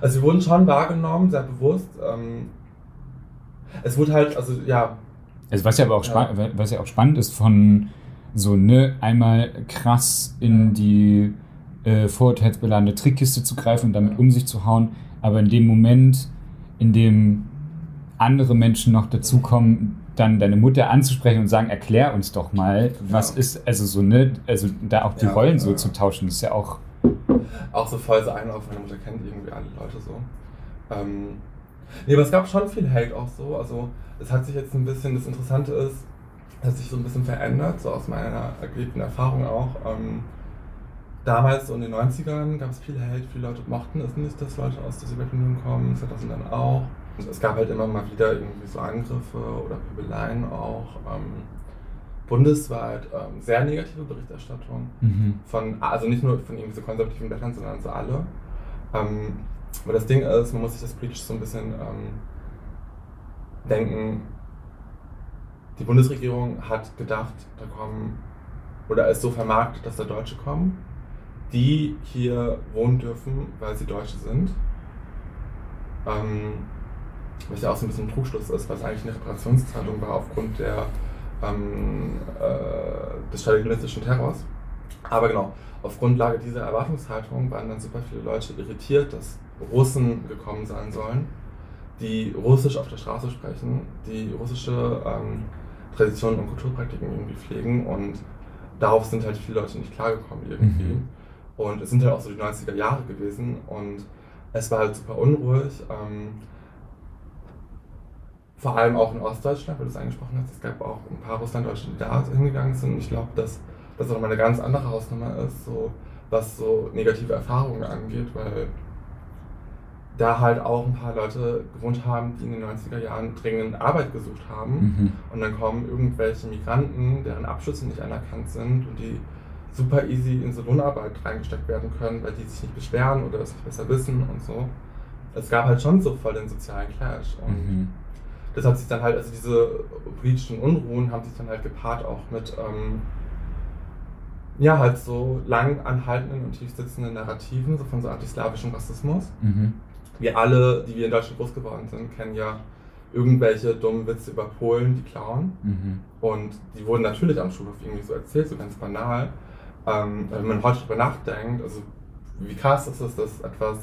Also sie wurden schon wahrgenommen, sehr bewusst. Ähm, es wurde halt, also ja. Also was ja aber auch, ja. was ja auch spannend ist, von so, ne, einmal krass in die äh, vorurteilsbeladene Trickkiste zu greifen und damit um sich zu hauen, aber in dem Moment, in dem andere Menschen noch dazukommen, dann deine Mutter anzusprechen und sagen, erklär uns doch mal, was ja. ist, also so, ne, also da auch die ja, Rollen so ja. zu tauschen, ist ja auch. Auch so voll so Einlauf, meine Mutter kennt irgendwie alle Leute so. Ähm, nee, aber es gab schon viel Hate auch so. Also es hat sich jetzt ein bisschen, das Interessante ist, hat sich so ein bisschen verändert, so aus meiner erlebten Erfahrung auch. Ähm, damals, so in den 90ern, gab es viel Hate, viele Leute mochten es nicht, dass Leute aus der Sowjetunion kommen, 2000 dann auch. Es gab halt immer mal wieder irgendwie so Angriffe oder Pöbeleien auch. Ähm, bundesweit ähm, sehr negative Berichterstattung. Mhm. Von, also nicht nur von irgendwie so konservativen Blättern, sondern so alle. Ähm, aber das Ding ist, man muss sich das politisch so ein bisschen ähm, denken. Die Bundesregierung hat gedacht, da kommen, oder ist so vermarktet, dass da Deutsche kommen, die hier wohnen dürfen, weil sie Deutsche sind. Ähm, was ja auch so ein bisschen ein Trugschluss ist, was eigentlich eine Reparationszeitung war aufgrund der, ähm, äh, des stalinistischen Terrors. Aber genau, auf Grundlage dieser Erwartungshaltung waren dann super viele Leute irritiert, dass Russen gekommen sein sollen, die Russisch auf der Straße sprechen, die russische ähm, Traditionen und Kulturpraktiken irgendwie pflegen und darauf sind halt viele Leute nicht klargekommen irgendwie. Mhm. Und es sind halt auch so die 90er Jahre gewesen und es war halt super unruhig. Ähm, vor allem auch in Ostdeutschland, weil du es angesprochen hast, es gab auch ein paar Russlanddeutsche, die da hingegangen sind. Und ich glaube, dass das auch mal eine ganz andere Hausnummer ist, so was so negative Erfahrungen angeht, weil da halt auch ein paar Leute gewohnt haben, die in den 90er Jahren dringend Arbeit gesucht haben. Mhm. Und dann kommen irgendwelche Migranten, deren Abschlüsse nicht anerkannt sind und die super easy in so Lohnarbeit reingesteckt werden können, weil die sich nicht beschweren oder es nicht besser wissen und so. Es gab halt schon so voll den sozialen Clash. Und mhm. Das hat sich dann halt, also diese politischen Unruhen haben sich dann halt gepaart auch mit, ähm, ja, halt so lang anhaltenden und tiefsitzenden Narrativen, so von so antislawischem Rassismus. Mhm. Wir alle, die wir in Deutschland groß geworden sind, kennen ja irgendwelche dummen Witze über Polen, die klauen. Mhm. Und die wurden natürlich am Schulhof irgendwie so erzählt, so ganz banal. Ähm, wenn man heute darüber nachdenkt, also wie krass ist es, dass etwas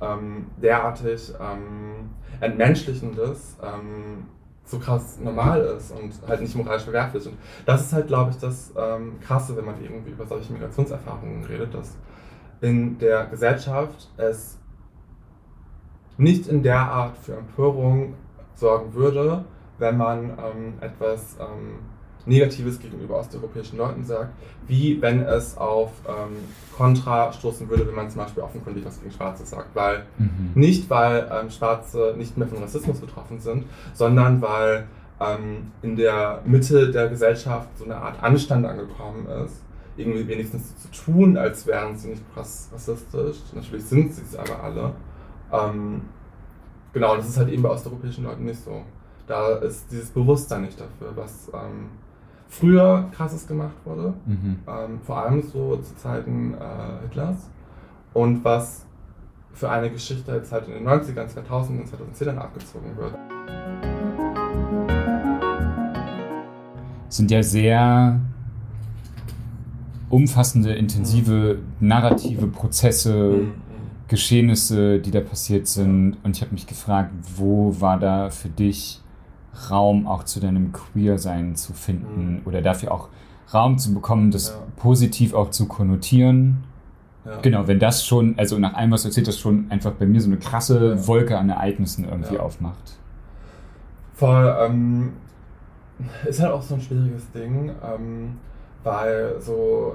ähm, derartig ähm, Entmenschlichendes ähm, so krass normal ist und halt nicht moralisch verwerflich. Und das ist halt, glaube ich, das ähm, Krasse, wenn man irgendwie über solche Migrationserfahrungen redet, dass in der Gesellschaft es nicht in der Art für Empörung sorgen würde, wenn man ähm, etwas ähm, Negatives gegenüber osteuropäischen Leuten sagt, wie wenn es auf ähm, Kontra stoßen würde, wenn man zum Beispiel offenkundig was gegen Schwarze sagt. Weil mhm. nicht, weil ähm, Schwarze nicht mehr von Rassismus betroffen sind, sondern weil ähm, in der Mitte der Gesellschaft so eine Art Anstand angekommen ist, irgendwie wenigstens so zu tun, als wären sie nicht rassistisch. Natürlich sind sie es aber alle. Ähm, genau, das ist halt eben bei osteuropäischen Leuten nicht so. Da ist dieses Bewusstsein nicht dafür, was ähm, früher krasses gemacht wurde, mhm. ähm, vor allem so zu Zeiten äh, Hitlers und was für eine Geschichte jetzt halt in den 90ern, 2000 und 2010ern abgezogen wird. Sind ja sehr umfassende, intensive, narrative Prozesse, mhm. Geschehnisse, die da passiert sind. Und ich habe mich gefragt, wo war da für dich Raum auch zu deinem Queer-Sein zu finden mhm. oder dafür auch Raum zu bekommen, das ja. positiv auch zu konnotieren. Ja. Genau, wenn das schon, also nach allem, was du erzählt hast, schon einfach bei mir so eine krasse ja. Wolke an Ereignissen irgendwie aufmacht. Voll, ähm, ist halt auch so ein schwieriges Ding, ähm, weil so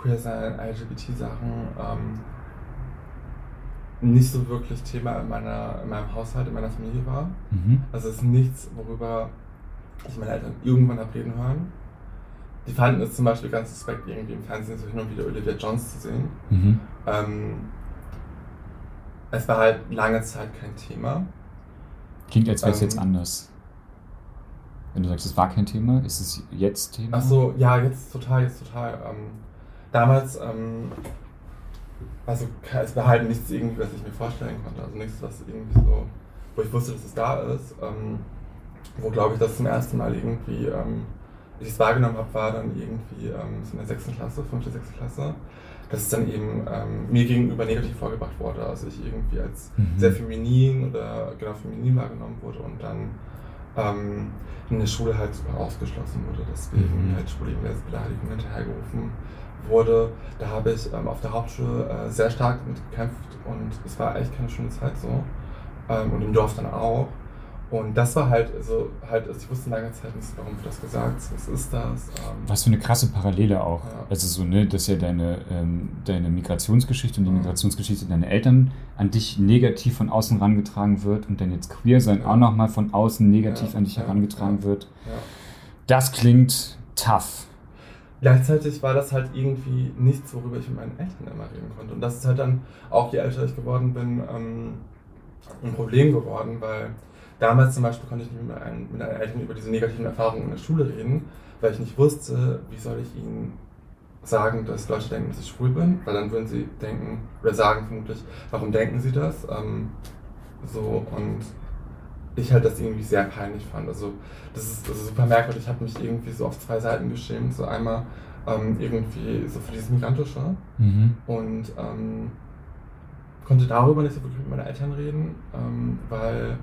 Queer-Sein, LGBT-Sachen, ähm, nicht so wirklich Thema in, meiner, in meinem Haushalt, in meiner Familie war. Mhm. Also es ist nichts, worüber ich meine Eltern irgendwann habe reden hören. Die fanden es zum Beispiel ganz suspekt, irgendwie im Fernsehen so hin und wieder Olivia Jones zu sehen. Mhm. Ähm, es war halt lange Zeit kein Thema. Klingt, als wäre es ähm, jetzt anders. Wenn du sagst, es war kein Thema, ist es jetzt Thema? Ach so, ja, jetzt total, jetzt total. Ähm, damals ähm, also es war halt nichts irgendwie, was ich mir vorstellen konnte. Also nichts, was irgendwie so, wo ich wusste, dass es da ist. Ähm, wo glaube ich das zum ersten Mal irgendwie ähm, ich es wahrgenommen habe, war dann irgendwie ähm, in der sechsten Klasse, fünfte, sechste Klasse, dass es dann eben ähm, mir gegenüber negativ vorgebracht wurde. Also ich irgendwie als mhm. sehr feminin oder genau feminin wahrgenommen wurde und dann ähm, in der Schule halt super ausgeschlossen wurde, deswegen mhm. halt schwule Beleidigungen hinterhergerufen wurde, da habe ich ähm, auf der Hauptschule äh, sehr stark mitgekämpft und es war echt keine schöne Zeit so. Ähm, und im Dorf dann auch. Und das war halt, also halt, also ich wusste lange Zeit nicht, warum wird das gesagt, was ist das. Ähm, was für eine krasse Parallele auch. Ja. Also so, ne, dass ja deine, ähm, deine Migrationsgeschichte und die mhm. Migrationsgeschichte deiner Eltern an dich negativ von außen herangetragen wird und dann jetzt queer sein ja. auch nochmal von außen negativ ja. an dich herangetragen wird. Das klingt tough. Gleichzeitig war das halt irgendwie nichts, worüber ich mit meinen Eltern immer reden konnte. Und das ist halt dann, auch je älter ich geworden bin, ähm, ein Problem geworden, weil damals zum Beispiel konnte ich nicht mit meinen, mit Eltern über diese negativen Erfahrungen in der Schule reden, weil ich nicht wusste, wie soll ich ihnen sagen, dass Leute denken, dass ich schwul bin, weil dann würden sie denken, oder sagen vermutlich, warum denken sie das? Ähm, so und ich halt das irgendwie sehr peinlich fand. Also das ist, das ist super merkwürdig. Ich habe mich irgendwie so auf zwei Seiten geschämt. So einmal ähm, irgendwie so für dieses Migrantische mhm. und ähm, konnte darüber nicht so wirklich mit meinen Eltern reden, ähm, weil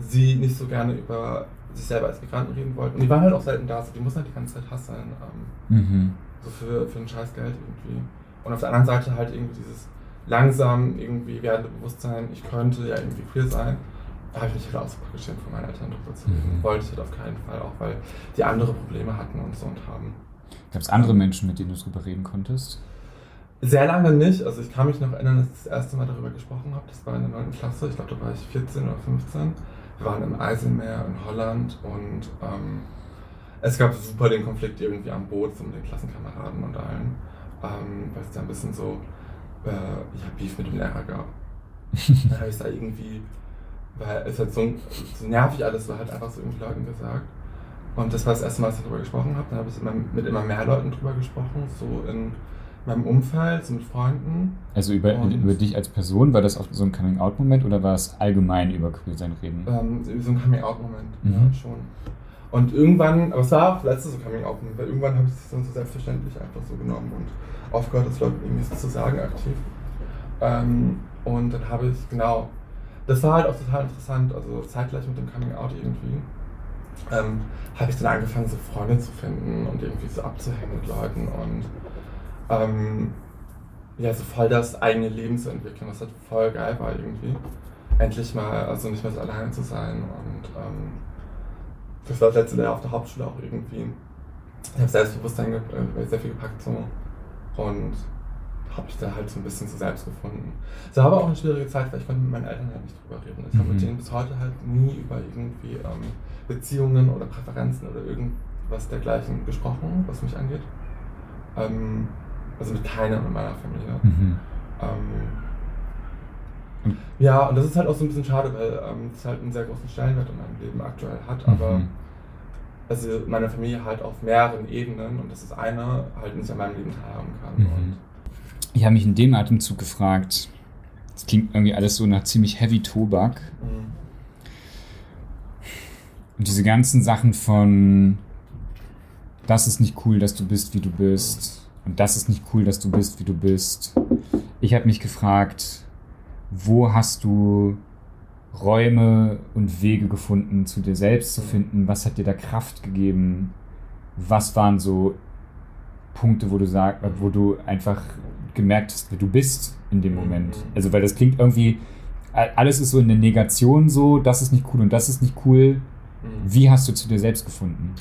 sie nicht so gerne über sich selber als Migranten reden wollten. Und die waren halt auch selten da, so die mussten halt die ganze Zeit hasseln. Ähm, mhm. So für, für ein scheiß Geld irgendwie. Und auf der anderen Seite halt irgendwie dieses langsam irgendwie werdende Bewusstsein, ich könnte ja irgendwie queer sein habe ich mich halt auch super geschämt von meinen Eltern drüber zu reden. Mhm. Wollte ich halt auf keinen Fall, auch weil die andere Probleme hatten und so und haben. Gab es andere Menschen, mit denen du drüber reden konntest? Sehr lange nicht. Also ich kann mich noch erinnern, dass ich das erste Mal darüber gesprochen habe. Das war in der 9. Klasse. Ich glaube, da war ich 14 oder 15. Wir waren im Eiselmeer in Holland und ähm, es gab super den Konflikt irgendwie am Boot so mit den Klassenkameraden und allen. Ähm, weil es da ein bisschen so äh, ja, Beef mit dem Lehrer gab. [laughs] dann habe ich da irgendwie, weil es halt so, so nervig alles war, halt einfach so irgendwie Leuten gesagt. Und das war das erste Mal, dass ich darüber gesprochen habe. Dann habe ich immer, mit immer mehr Leuten darüber gesprochen, so in meinem Umfeld, so mit Freunden. Also über, über dich als Person, war das auch so ein Coming-out-Moment oder war es allgemein über Queersein reden? Ähm, so ein Coming-out-Moment, mhm. ja, schon. Und irgendwann, aber es war auch letztes so Coming-out-Moment, weil irgendwann habe ich es dann so selbstverständlich einfach so genommen und aufgehört, das Leuten irgendwie so zu sagen aktiv. Ähm, und dann habe ich, genau, das war halt auch total interessant, also zeitgleich mit dem Coming-out irgendwie. Ähm, habe ich dann angefangen, so Freunde zu finden und irgendwie so abzuhängen mit Leuten und ähm, ja, so voll das eigene Leben zu entwickeln, was halt voll geil war irgendwie. Endlich mal, also nicht mehr so alleine zu sein und ähm, das war das letzte Jahr auf der Hauptschule auch irgendwie. Ich habe Selbstbewusstsein äh, sehr viel gepackt so und habe ich da halt so ein bisschen zu selbst gefunden. Es war aber auch eine schwierige Zeit, weil ich konnte mit meinen Eltern halt nicht drüber reden. Ich mhm. habe mit denen bis heute halt nie über irgendwie ähm, Beziehungen oder Präferenzen oder irgendwas dergleichen gesprochen, was mich angeht. Ähm, also mit keinem in meiner Familie. Mhm. Ähm, ja, und das ist halt auch so ein bisschen schade, weil ähm, es halt einen sehr großen Stellenwert in meinem Leben aktuell hat, aber mhm. also meine Familie halt auf mehreren Ebenen und das ist eine halt nicht an meinem Leben teilhaben kann. Mhm. Ich habe mich in dem Atemzug gefragt, es klingt irgendwie alles so nach ziemlich heavy Tobak. Mhm. Und diese ganzen Sachen von, das ist nicht cool, dass du bist, wie du bist und das ist nicht cool, dass du bist, wie du bist. Ich habe mich gefragt, wo hast du Räume und Wege gefunden, zu dir selbst zu finden? Was hat dir da Kraft gegeben? Was waren so Punkte, wo du sagst, wo du einfach gemerkt hast, wie du bist in dem Moment? Also, weil das klingt irgendwie, alles ist so in der Negation so, das ist nicht cool und das ist nicht cool. Mhm. Wie hast du zu dir selbst gefunden?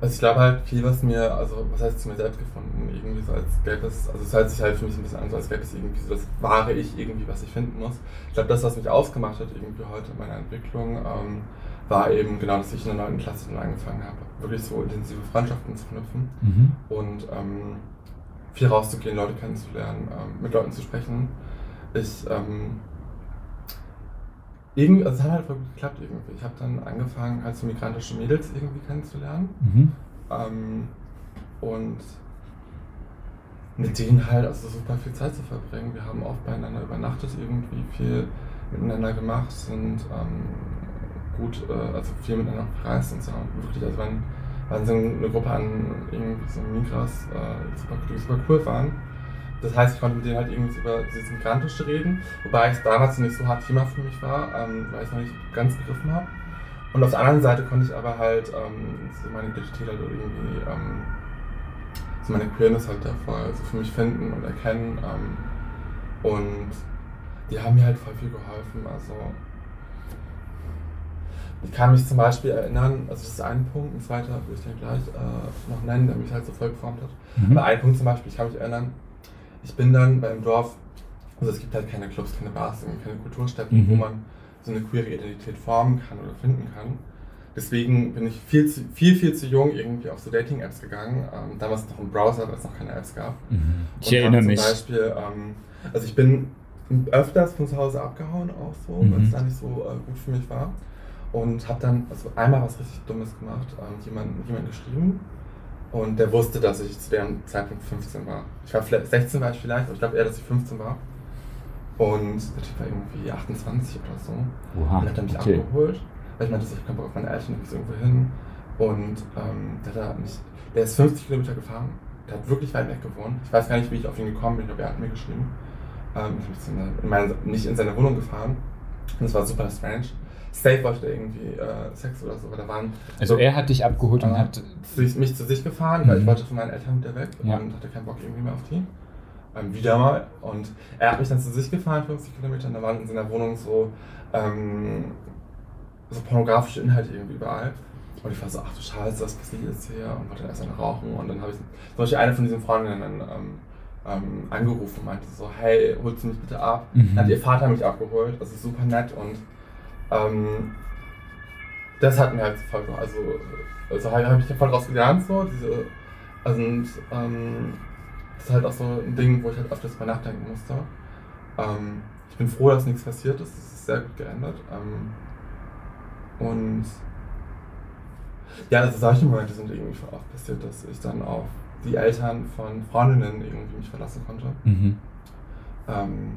Also ich glaube halt viel, was mir, also was heißt zu mir selbst gefunden, irgendwie so als gäbe es, also es hört sich halt für mich ein bisschen an, so als gäbe es irgendwie so das wahre Ich irgendwie, was ich finden muss. Ich glaube, das, was mich ausgemacht hat irgendwie heute in meiner Entwicklung, ähm, war eben genau, dass ich in der neunten Klasse dann angefangen habe, wirklich so intensive Freundschaften zu knüpfen mhm. und ähm, viel rauszugehen, Leute kennenzulernen, ähm, mit Leuten zu sprechen. Ich ähm, irgendwie, also es hat halt voll gut geklappt irgendwie. Ich habe dann angefangen, halt so migrantische Mädels irgendwie kennenzulernen. Mhm. Ähm, und mit denen halt also super viel Zeit zu verbringen. Wir haben oft beieinander übernachtet, irgendwie viel miteinander gemacht, sind ähm, gut, äh, also viel miteinander verreist und so. Wirklich, also waren, waren so eine Gruppe an irgendwie so Migras, äh, super, die super cool waren. Das heißt, ich konnte mit denen halt irgendwie über dieses Migrantische reden, wobei es damals nicht so hart Thema für mich war, ähm, weil ich es noch nicht ganz begriffen habe. Und auf der anderen Seite konnte ich aber halt ähm, so meine Identität halt irgendwie, ähm, so meine Queerness halt da voll so für mich finden und erkennen. Ähm, und die haben mir halt voll viel geholfen. Also ich kann mich zum Beispiel erinnern, also das ist ein Punkt, ein zweiter würde ich dann gleich äh, noch nennen, der mich halt so voll geformt hat. Mhm. Aber ein Punkt zum Beispiel, ich kann mich erinnern, ich bin dann beim Dorf, also es gibt halt keine Clubs, keine Bars, keine Kulturstätten, mhm. wo man so eine queere Identität formen kann oder finden kann. Deswegen bin ich viel, zu, viel, viel zu jung irgendwie auf so Dating-Apps gegangen. Ähm, damals noch im Browser, weil es noch keine Apps gab. Mhm. Ich erinnere mich. Zum Beispiel, ähm, also ich bin öfters von zu Hause abgehauen auch so, mhm. weil es da nicht so äh, gut für mich war. Und habe dann also einmal was richtig Dummes gemacht, ähm, jemanden jemand geschrieben und der wusste, dass ich zu dem Zeitpunkt 15 war. Ich war 16 war ich vielleicht, aber ich glaube eher, dass ich 15 war. Und der Typ war irgendwie 28 oder so. Oha, und hat dann mich okay. abgeholt, weil ich meinte, ich habe keinen Bock auf meine Eltern, ich irgendwo hin. Und ähm, der, hat mich, der ist 50 Kilometer gefahren. Der hat wirklich weit weg gewohnt. Ich weiß gar nicht, wie ich auf ihn gekommen bin, glaube, er hat mir geschrieben. Ähm, ich bin in meine, nicht in seine Wohnung gefahren. Und es war super strange safe wollte irgendwie äh, Sex oder so. Da waren also so, er hat dich abgeholt und hat mich zu sich gefahren, weil ich mhm. wollte von meinen Eltern wieder weg ja. und hatte keinen Bock irgendwie mehr auf die. ähm, wieder mal. Und er hat mich dann zu sich gefahren, 50 Kilometer, und da waren in seiner Wohnung so, ähm, so pornografische Inhalte irgendwie überall. Und ich war so, ach du Scheiße, was passiert jetzt hier? Und wollte dann erst eine rauchen. Und dann habe ich zum Beispiel eine von diesen Freundinnen ähm, ähm, angerufen und meinte so, hey, holst du mich bitte ab? Mhm. Dann hat ihr Vater mich abgeholt, also super nett und ähm, das hat mir halt voll, also, also habe ich voll draus gelernt, so, diese, also, und, ähm, das ist halt auch so ein Ding, wo ich halt öfters mal nachdenken musste. Ähm, ich bin froh, dass nichts passiert ist, es ist sehr gut geändert. Ähm, und ja, also solche Momente sind irgendwie voll oft passiert, dass ich dann auf die Eltern von Freundinnen irgendwie mich verlassen konnte. Mhm. Ähm,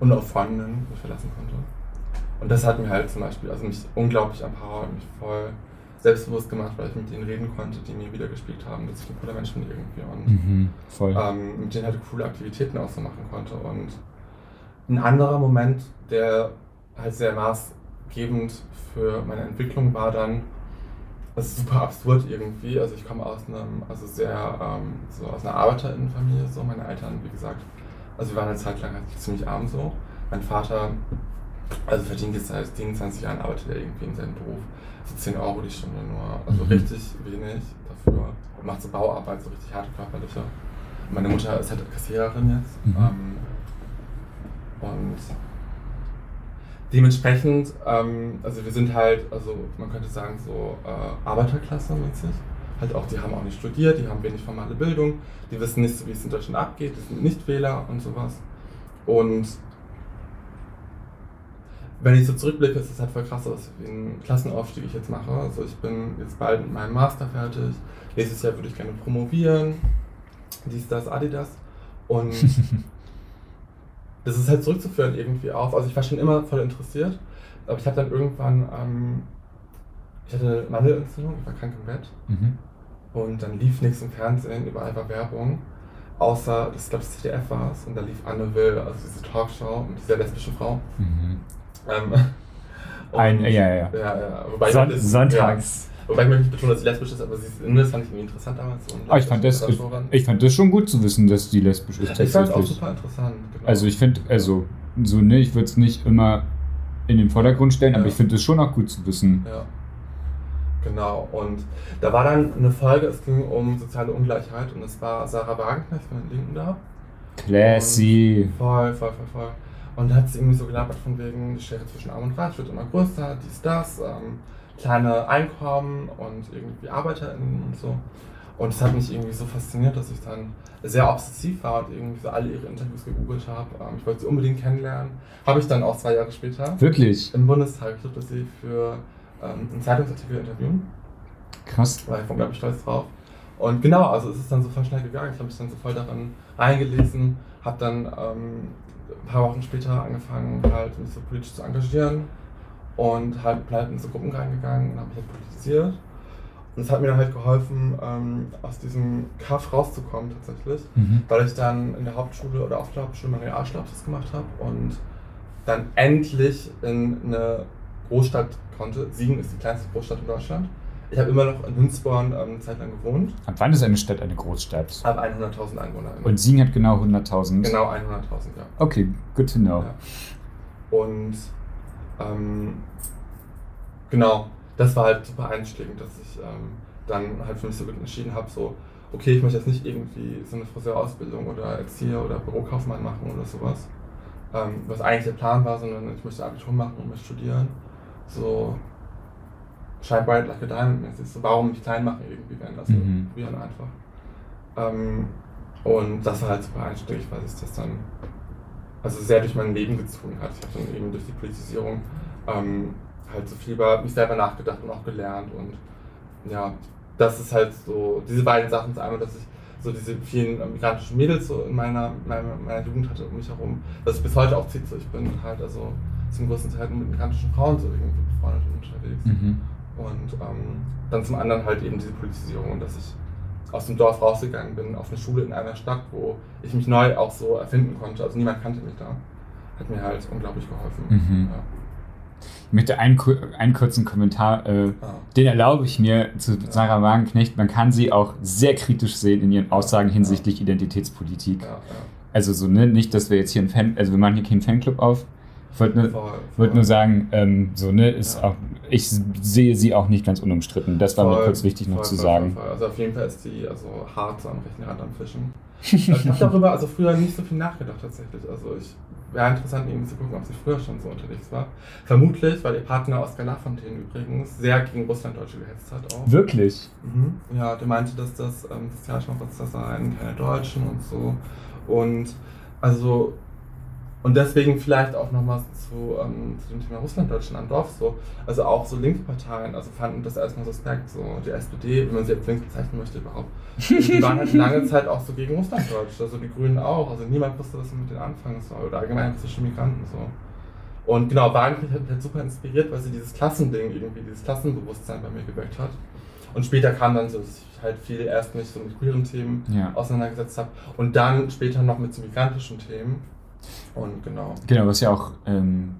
und auf Freundinnen mich verlassen konnte. Und das hat mir halt zum Beispiel, also mich unglaublich empowered, mich voll selbstbewusst gemacht, weil ich mit denen reden konnte, die mir wieder gespielt haben, dass ich ein cooler Mensch bin irgendwie und Mhm. Ähm, mit denen halt coole Aktivitäten auch so machen konnte. Und ein anderer Moment, der halt sehr maßgebend für meine Entwicklung war dann, das ist super absurd irgendwie. Also ich komme aus einem, also sehr, ähm, so aus einer Arbeiterinnenfamilie, so meine Eltern, wie gesagt, also wir waren eine Zeit lang halt ziemlich arm so. Mein Vater, also verdient jetzt seit 27 Jahren, arbeitet er irgendwie in seinem Beruf. So 10 Euro die Stunde nur, also Mhm. richtig wenig dafür. Macht so Bauarbeit, so richtig harte körperliche. Meine Mutter ist halt Kassiererin jetzt. Mhm. Ähm, und dementsprechend, ähm, also wir sind halt, also man könnte sagen, so äh, Arbeiterklasse mäßig. Halt auch, die haben auch nicht studiert, die haben wenig formale Bildung, die wissen nicht, wie es in Deutschland abgeht, die sind Nichtwähler und sowas. Und wenn ich so zurückblicke, ist es halt voll krass, was für einen Klassenaufstieg ich jetzt mache. Also ich bin jetzt bald mit meinem Master fertig. Nächstes Jahr würde ich gerne promovieren. Dies, das, Adidas. Und [laughs] das ist halt zurückzuführen irgendwie auf. Also ich war schon immer voll interessiert, aber ich habe dann irgendwann, ähm, ich hatte eine Mandelentzündung, ich war krank im Bett Mhm. und dann lief nichts im Fernsehen, überall war Werbung, außer, das glaube das ZDF war es, und da lief Anne Will, also diese Talkshow mit dieser lesbischen Frau. Mhm. Ähm, Ein, ja, ja, ja. ja, ja. Wobei Son Sonntags. Ja, wobei ich möchte nicht betonen, dass sie lesbisch ist, aber sie ist, das fand ich irgendwie interessant damals. Und Aber ich fand, das, ich, ich fand das schon gut zu wissen, dass die lesbisch ist. Ich fand es auch super interessant. Genau. Also ich finde, also so, ne, ich würde es nicht immer in den Vordergrund stellen, aber Ja. ich finde es schon auch gut zu wissen. Ja. Genau, und da war dann eine Folge, es ging um soziale Ungleichheit und es war Sarah Wagenknecht von den Linken da. Classy. Voll, voll, voll, voll. Und da hat sie irgendwie so gelabert von wegen, die Schere zwischen Arm und Reich wird immer größer, dies, das, ähm, kleine Einkommen und irgendwie ArbeiterInnen und so. Und das hat mich irgendwie so fasziniert, dass ich dann sehr obsessiv war und irgendwie so alle ihre Interviews gegoogelt habe. Ähm, ich wollte sie unbedingt kennenlernen. Habe ich dann auch zwei Jahre später Wirklich? im Bundestag. Ich durfte sie für ähm, einen Zeitungsartikel interviewen. Krass. war ich von, glaube ich, stolz drauf. Und genau, also es ist dann so voll schnell gegangen. Ich habe mich dann so voll darin reingelesen, habe dann ähm, ein paar Wochen später angefangen, halt mich so politisch zu engagieren und halt bleibt in so Gruppen reingegangen und habe mich halt politisiert. Und es hat mir dann halt geholfen, ähm, aus diesem Kaff rauszukommen tatsächlich, Mhm. weil ich dann in der Hauptschule oder auf der Hauptschule meinen Realschulabschluss gemacht habe und dann endlich in eine Großstadt konnte. Siegen ist die kleinste Großstadt in Deutschland. Ich habe immer noch in Münzborn ähm, eine Zeit lang gewohnt, Ab wann ist eine Stadt eine Großstadt? habe 100.000 Einwohner. Und Siegen hat genau 100.000. Genau 100.000, ja. Okay, good to know. Ja. Und ähm, genau, das war halt super einschlägend, dass ich ähm, dann halt für mich so entschieden habe, so, okay, ich möchte jetzt nicht irgendwie so eine Friseurausbildung oder Erzieher oder Bürokaufmann machen oder sowas, ähm, was eigentlich der Plan war, sondern ich möchte Abitur machen und möchte studieren. So, shine bright like a diamond mäßig, so, warum mich klein machen irgendwie, wenn das Mhm. probieren einfach. Ähm, und das war halt super einschlägig, weil sich das dann also sehr durch mein Leben gezogen hat. Ich habe dann eben durch die Politisierung ähm, halt so viel über mich selber nachgedacht und auch gelernt. Und ja, das ist halt so, diese beiden Sachen ist einmal, dass ich so diese vielen äh, migrantischen Mädels so in meiner, meiner, meiner Jugend hatte um mich herum, dass ich bis heute auch zieht. So, ich bin halt also zum größten Teil mit migrantischen Frauen so irgendwie befreundet und unterwegs. Mhm. Und ähm, dann zum anderen halt eben diese Politisierung und dass ich aus dem Dorf rausgegangen bin auf eine Schule in einer Stadt, wo ich mich neu auch so erfinden konnte. Also niemand kannte mich da. Hat mir halt unglaublich geholfen. Mhm. Ja. Ich möchte einen, ku- einen kurzen Kommentar, äh, Ah. den erlaube ich mir zu Sarah Wagenknecht. Man kann sie auch sehr kritisch sehen in ihren Aussagen hinsichtlich Identitätspolitik. Ja, Also so, ne, nicht, dass wir jetzt hier ein Fan, also wir machen hier keinen Fanclub auf. Ich wollte nur, Voll, wollt nur sagen, ähm, so, ne, ist Ja. auch, ich sehe sie auch nicht ganz unumstritten. Das war mir Voll, kurz wichtig noch voll, zu sagen. Also auf jeden Fall ist die also hart so am rechten Rand am Fischen. Ich habe darüber also früher nicht so viel nachgedacht tatsächlich. Also ich wäre interessant irgendwie zu gucken, ob sie früher schon so unterwegs war. Vermutlich, weil ihr Partner Oskar Lafontaine übrigens sehr gegen Russlanddeutsche gehetzt hat auch. Wirklich? Mhm. Ja, der meinte, dass das ähm, Sozialschmarotzer seien, keine Deutschen und so. Und also und deswegen vielleicht auch nochmal zu, ähm, zu dem Thema Russlanddeutschen am Dorf so. Also auch so linke Parteien, also fanden das erstmal suspekt, so die SPD, wenn man sie als links bezeichnen möchte überhaupt. Die waren halt lange Zeit auch so gegen Russlanddeutsch, also die Grünen auch. Also niemand wusste, was man mit denen anfangen soll. Oder allgemein russische Migranten so. Und genau, Wagenknecht hat mich halt super inspiriert, weil sie dieses Klassending irgendwie, dieses Klassenbewusstsein bei mir geweckt hat. Und später kam dann so, dass ich halt viel erst mich so mit queeren Themen Ja. auseinandergesetzt habe und dann später noch mit so migrantischen Themen. Und genau. Genau, was ja auch ähm,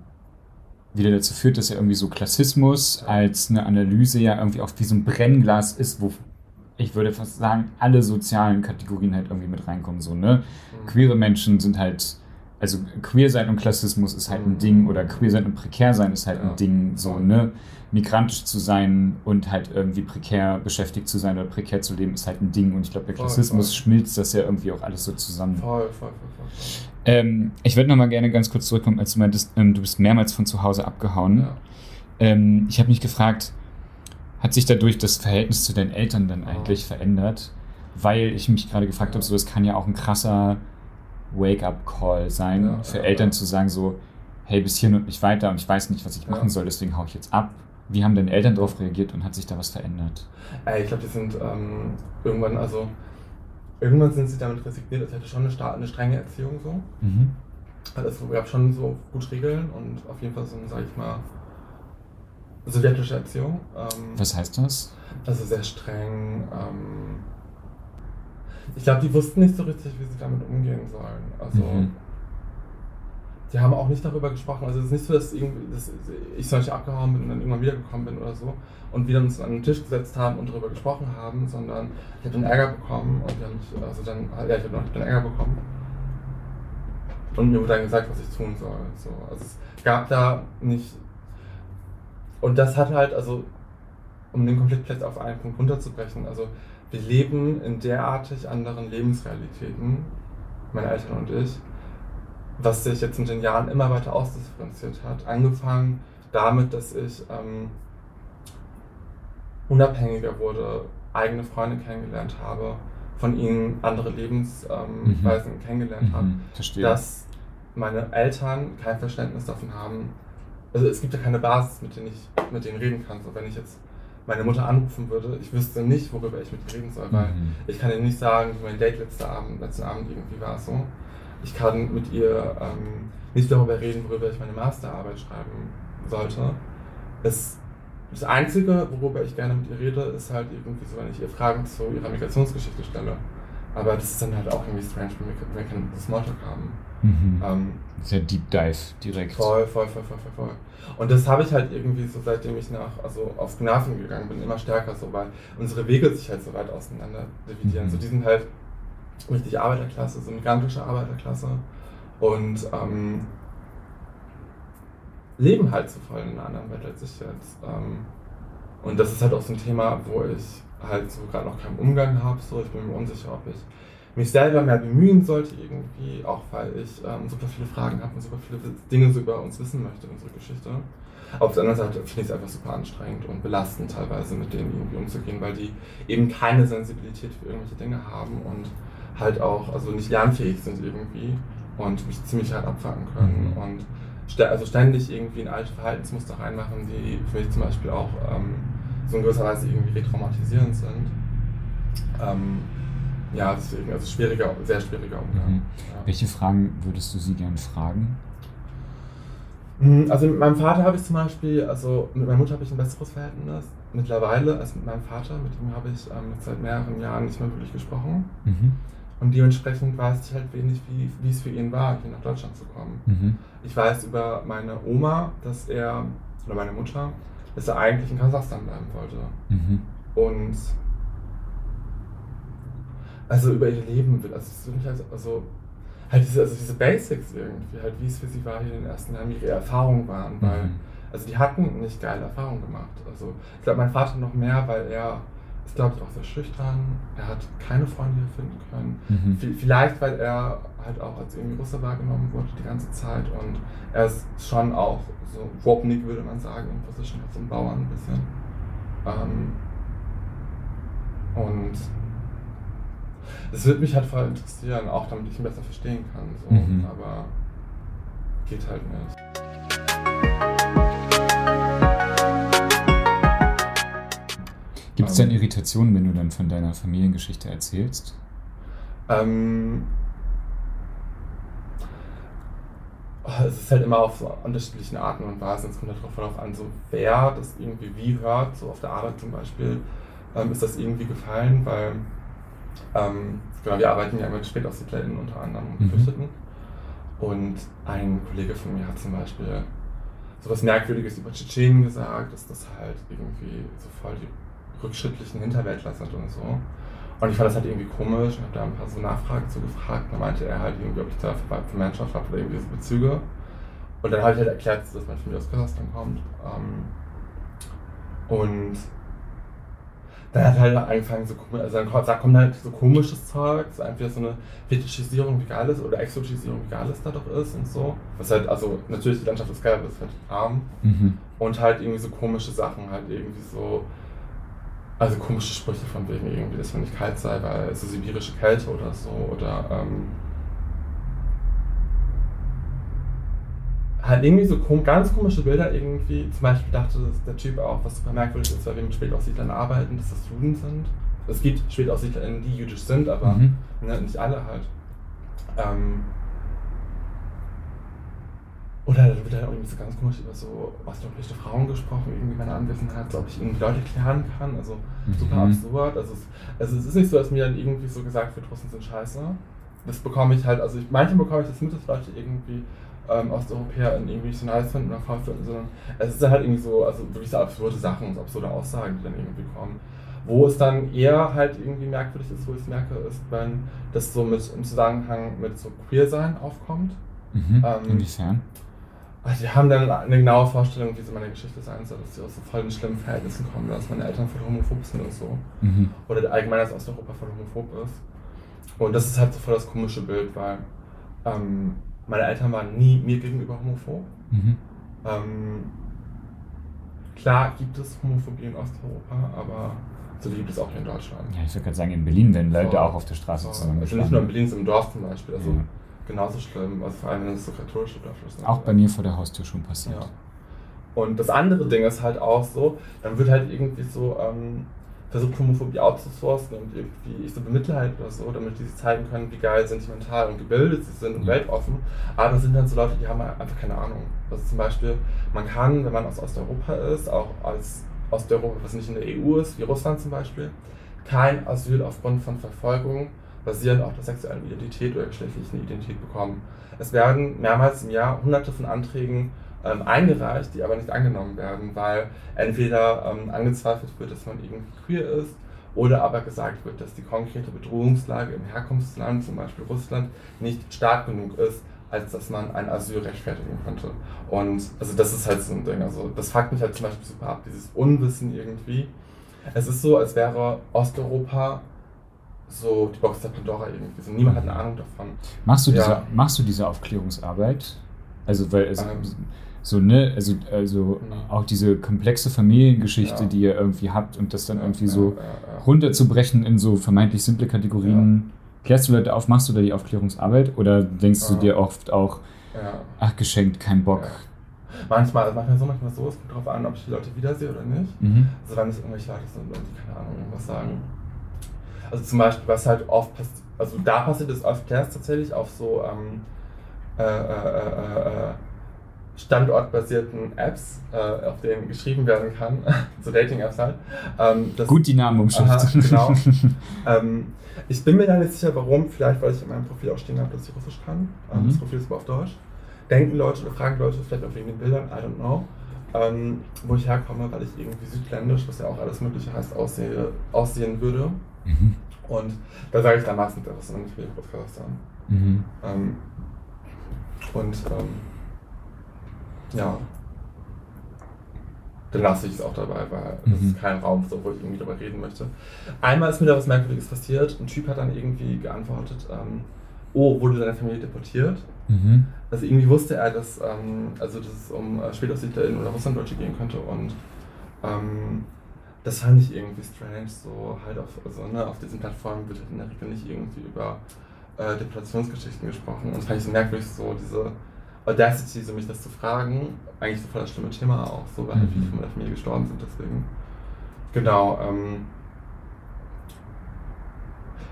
wieder dazu führt, dass ja irgendwie so Klassismus als eine Analyse ja irgendwie auch wie so ein Brennglas ist, wo ich würde fast sagen, alle sozialen Kategorien halt irgendwie mit reinkommen. So, ne? Mhm. Queere Menschen sind halt, also queer sein und Klassismus ist halt ein Mhm. Ding oder queer sein und prekär sein ist halt Ja. ein Ding. So, ne? Migrantisch zu sein und halt irgendwie prekär beschäftigt zu sein oder prekär zu leben ist halt ein Ding. Und ich glaube, der Voll, Klassismus voll. schmilzt das ja irgendwie auch alles so zusammen. Voll, voll, voll, voll. voll. Ähm, ich würde noch mal gerne ganz kurz zurückkommen, als du meintest, ähm, du bist mehrmals von zu Hause abgehauen. Ja. Ähm, ich habe mich gefragt, hat sich dadurch das Verhältnis zu deinen Eltern dann Oh. eigentlich verändert? Weil ich mich gerade gefragt habe, so das kann ja auch ein krasser Wake-up-Call sein, Ja, für ja, Eltern zu sagen so, hey, bis hierhin und nicht weiter und ich weiß nicht, was ich machen soll, deswegen hau ich jetzt ab. Wie haben deine Eltern darauf reagiert und hat sich da was verändert? Ey, ich glaube, die sind ähm, irgendwann, also irgendwann sind sie damit resigniert. Es hatte schon eine, sta- eine strenge Erziehung so. Mhm. Also es gab schon so gut Regeln und auf jeden Fall so eine, sag ich mal, sowjetische Erziehung. Ähm, Was heißt das? Also sehr streng. Ähm, ich glaube, die wussten nicht so richtig, wie sie damit umgehen sollen. Also Mhm. Die haben auch nicht darüber gesprochen. Also es ist nicht so, dass, dass ich Beispiel abgehauen bin und dann irgendwann wiedergekommen bin oder so und wir uns an den Tisch gesetzt haben und darüber gesprochen haben, sondern ich habe dann Ärger bekommen und wir haben mich, also dann, ja, ich habe dann Ärger bekommen. Und mir wurde dann gesagt, was ich tun soll. So, also es gab da nicht. Und das hat halt, also, um den Konflikt vielleicht auf einen Punkt runterzubrechen, also wir leben in derartig anderen Lebensrealitäten, meine Eltern und ich, was sich jetzt mit den Jahren immer weiter ausdifferenziert hat. Angefangen damit, dass ich ähm, unabhängiger wurde, eigene Freunde kennengelernt habe, von ihnen andere Lebensweisen ähm, kennengelernt habe, Mhm. Verstehe. dass meine Eltern kein Verständnis davon haben. Also es gibt ja keine Basis, mit denen ich mit denen reden kann. So wenn ich jetzt meine Mutter anrufen würde, ich wüsste nicht, worüber ich mit ihr reden soll, weil Mhm. ich kann ihr nicht sagen, wie mein Date letzten Abend, letzten Abend irgendwie war so. Ich kann mit ihr ähm, nicht darüber reden, worüber ich meine Masterarbeit schreiben sollte. Es, das Einzige, worüber ich gerne mit ihr rede, ist halt irgendwie so, wenn ich ihr Fragen zu ihrer Migrationsgeschichte stelle. Aber das ist dann halt auch irgendwie strange, wenn wir, keinen Smalltalk haben. Mhm. Ähm, Sehr Deep Dive direkt. Voll, voll, voll, voll, voll, voll. Und das habe ich halt irgendwie so, seitdem ich nach, also aufs Gymnasium gegangen bin, immer stärker so, weil unsere Wege sich halt so weit auseinander dividieren. Mhm. So, die sind halt richtig Arbeiterklasse, so migrantische Arbeiterklasse und ähm, leben halt so voll in einer anderen Welt als ich jetzt. Ähm, und das ist halt auch so ein Thema, wo ich halt so gerade noch keinen Umgang habe. So, ich bin mir unsicher, ob ich mich selber mehr bemühen sollte irgendwie, auch weil ich ähm, super viele Fragen habe und super viele Dinge so über uns wissen möchte, unsere Geschichte. Auf der anderen Seite finde ich es einfach super anstrengend und belastend teilweise mit denen irgendwie umzugehen, weil die eben keine Sensibilität für irgendwelche Dinge haben und halt auch also nicht lernfähig sind irgendwie und mich ziemlich hart abfacken können Mhm. und st also ständig irgendwie in alte Verhaltensmuster reinmachen, die für mich zum Beispiel auch ähm, so in gewisser Weise irgendwie retraumatisierend sind. Ähm, ja, deswegen, also schwieriger, sehr schwieriger Umgang. Mhm. Ja. Welche Fragen würdest du sie gern fragen? Mhm, Also mit meinem Vater habe ich zum Beispiel, also mit meiner Mutter habe ich ein besseres Verhältnis mittlerweile als mit meinem Vater. Mit ihm habe ich ähm, seit mehreren Jahren nicht mehr wirklich gesprochen. Mhm. Und dementsprechend weiß ich halt wenig, wie, wie es für ihn war, hier nach Deutschland zu kommen. Mhm. Ich weiß über meine Oma, dass er, oder meine Mutter, dass er eigentlich in Kasachstan bleiben wollte. Mhm. Und also über ihr Leben will. Also, also, also halt diese, also diese Basics irgendwie, halt wie es für sie war hier in den ersten Jahren, wie ihre Erfahrungen waren, weil, Mhm. also die hatten nicht geile Erfahrungen gemacht. Also ich glaube, mein Vater noch mehr, weil er ist, glaube ich, auch sehr schüchtern, er hat keine Freunde hier finden können. Mhm. Vielleicht, weil er halt auch als irgendwie Russe wahrgenommen wurde die ganze Zeit und er ist schon auch so Wopnik, würde man sagen, Position als so ein Bauern ein bisschen. Ähm, und es würde mich halt voll interessieren, auch damit ich ihn besser verstehen kann. So. Mhm. Aber geht halt nicht. Es denn Irritationen, wenn du dann von deiner Familiengeschichte erzählst? Ähm, oh, es ist halt immer auf so unterschiedlichen Arten und Weisen. Es kommt halt darauf an, so wer das irgendwie wie hört, so auf der Arbeit zum Beispiel, ähm, ist das irgendwie gefallen, weil ähm, genau, wir arbeiten ja mit SpätaussiedlerInnen unter anderem und Mhm. Geflüchteten. Und ein Kollege von mir hat zum Beispiel sowas Merkwürdiges über Tschetschenen gesagt, dass das halt irgendwie so voll die rückschrittlichen Hinterwäldler sind und so. Und ich fand das halt irgendwie komisch und habe da ein paar so Nachfragen zu gefragt. Da meinte er halt irgendwie, ob ich da Ver- Verwandtschaft habe oder irgendwie so Bezüge. Und dann habe ich halt erklärt, dass mein Familie aus Kasachstan kommt. Ähm, und dann hat halt angefangen, so also dann kommt, da kommt halt so komisches Zeug, so entweder so eine Fetischisierung, wie geil es oder Exotisierung, wie geil es da doch ist und so. Was halt, also natürlich die Landschaft ist geil, aber es ist halt arm. Mhm. Und halt irgendwie so komische Sachen, halt irgendwie so, also komische Sprüche von wegen irgendwie, dass man nicht kalt sei, weil es ist sibirische Kälte oder so, oder ähm, halt irgendwie so kom ganz komische Bilder irgendwie. Zum Beispiel dachte dass der Typ auch, was super merkwürdig ist, weil wir mit Spätaussiedlern arbeiten, dass das Juden sind. Es gibt SpätaussiedlerInnen, die jüdisch sind, aber Mhm. ne, nicht alle halt. Ähm, oder da wird halt auch irgendwie so ganz komisch über so osteuropäische Frauen gesprochen, irgendwie in meiner Anwesenheit, so ob ich irgendwie Leute klären kann. Also super Mhm. absurd. Also es, also es ist nicht so, dass mir dann irgendwie so gesagt wird, Russen sind scheiße. Das bekomme ich halt, also ich, manchmal bekomme ich das mit, dass Leute irgendwie ähm, Osteuropäer irgendwie so nice finden oder Frau finden, sondern es ist dann halt irgendwie so, also wirklich so absurde Sachen, so absurde Aussagen, die dann irgendwie kommen. Wo es dann eher halt irgendwie merkwürdig ist, wo ich es merke, ist, wenn das so mit im Zusammenhang mit so Queer-Sein aufkommt. Mhm. Ähm, Inwiefern? Also die haben dann eine genaue Vorstellung, wie so meine Geschichte sein soll, dass sie aus so voll schlimmen Verhältnissen kommen, dass meine Eltern voll homophob sind und so. Mhm. Oder allgemein, dass Osteuropa voll homophob ist. Und das ist halt so voll das komische Bild, weil ähm, meine Eltern waren nie mir gegenüber homophob. Mhm. Ähm, klar gibt es Homophobie in Osteuropa, aber so die gibt es auch hier in Deutschland. Ja, ich würde gerade sagen, in Berlin werden Leute So. auch auf der Straße So, zusammen also nicht nur in Berlin, sondern im Dorf zum Beispiel. Also Ja. Genauso schlimm, also vor allem wenn es so katholische Dörfer sind. Auch bei mir vor der Haustür schon passiert. Ja. Und das andere Ding ist halt auch so, dann wird halt irgendwie so ähm, versucht, Homophobie outzusourcen und irgendwie ich so bemitleid oder so, damit die sich zeigen können, wie geil sentimental und gebildet sie sind und Ja. weltoffen. Aber das sind dann so Leute, die haben einfach keine Ahnung. Also zum Beispiel, man kann, wenn man aus Osteuropa ist, auch als Osteuropa, was nicht in der EU ist, wie Russland zum Beispiel, kein Asyl aufgrund von Verfolgung basierend auf der sexuellen Identität oder geschlechtlichen Identität bekommen. Es werden mehrmals im Jahr hunderte von Anträgen ähm, eingereicht, die aber nicht angenommen werden, weil entweder ähm, angezweifelt wird, dass man irgendwie queer ist, oder aber gesagt wird, dass die konkrete Bedrohungslage im Herkunftsland, zum Beispiel Russland, nicht stark genug ist, als dass man ein Asyl rechtfertigen könnte. Und also das ist halt so ein Ding. Also das fuckt mich halt zum Beispiel super ab, dieses Unwissen irgendwie. Es ist so, als wäre Osteuropa so die Box der Pandora irgendwie. So, niemand hat eine Ahnung davon. Machst du, Ja. diese, machst du diese Aufklärungsarbeit? Also, weil es, Ähm. so, ne, also, also Nee. auch diese komplexe Familiengeschichte, Ja. die ihr irgendwie habt und das dann Ja, irgendwie ja, so ja, ja. runterzubrechen in so vermeintlich simple Kategorien. Klärst du Leute auf, machst du da die Aufklärungsarbeit oder denkst du Ja. dir oft auch, Ja. ach geschenkt, kein Bock? Ja. Manchmal, also manchmal so, manchmal so. Es kommt darauf an, ob ich die Leute wiedersehe oder nicht. Mhm. Also wenn es irgendwelche Leute sind und die, keine Ahnung, irgendwas sagen. Also zum Beispiel, was halt oft passiert, also da passiert es oft erst tatsächlich auf so ähm, äh, äh, äh, äh, standortbasierten Apps, äh, auf denen geschrieben werden kann, [laughs] so Dating-Apps halt. Ähm, Gut die Namen. Aha, genau. [laughs] Ähm, ich bin mir da nicht sicher, warum. Vielleicht, weil ich in meinem Profil auch stehen habe, dass ich Russisch kann. Ähm, Mhm. Das Profil ist aber auf Deutsch. Denken Leute oder fragen Leute vielleicht auch wegen den Bildern, I don't know, ähm, wo ich herkomme, weil ich irgendwie südländisch, was ja auch alles Mögliche heißt, aussehe, aussehen würde. Mhm. Und da sage ich dann meistens etwas in Familie aus Kasachstan. Mhm. Ähm, und ähm, ja, dann lasse ich es auch dabei, weil mhm. das ist kein Raum, so, wo ich irgendwie darüber reden möchte. Einmal ist mir da was Merkwürdiges passiert. Ein Typ hat dann irgendwie geantwortet, ähm, oh, wurde deine Familie deportiert? Mhm. Also irgendwie wusste er, dass, ähm, also, dass es um äh, SpätaussiedlerInnen oder Russlanddeutsche gehen könnte und ähm, das fand ich irgendwie strange, so halt auf, also, ne, auf diesen Plattformen wird halt in der Regel nicht irgendwie über äh, Deportationsgeschichten gesprochen und das fand ich so merkwürdig, so diese Audacity, so mich das zu fragen, eigentlich so voll das schlimme Thema auch, so, weil halt viele von meiner Familie gestorben sind, deswegen. Genau, ähm,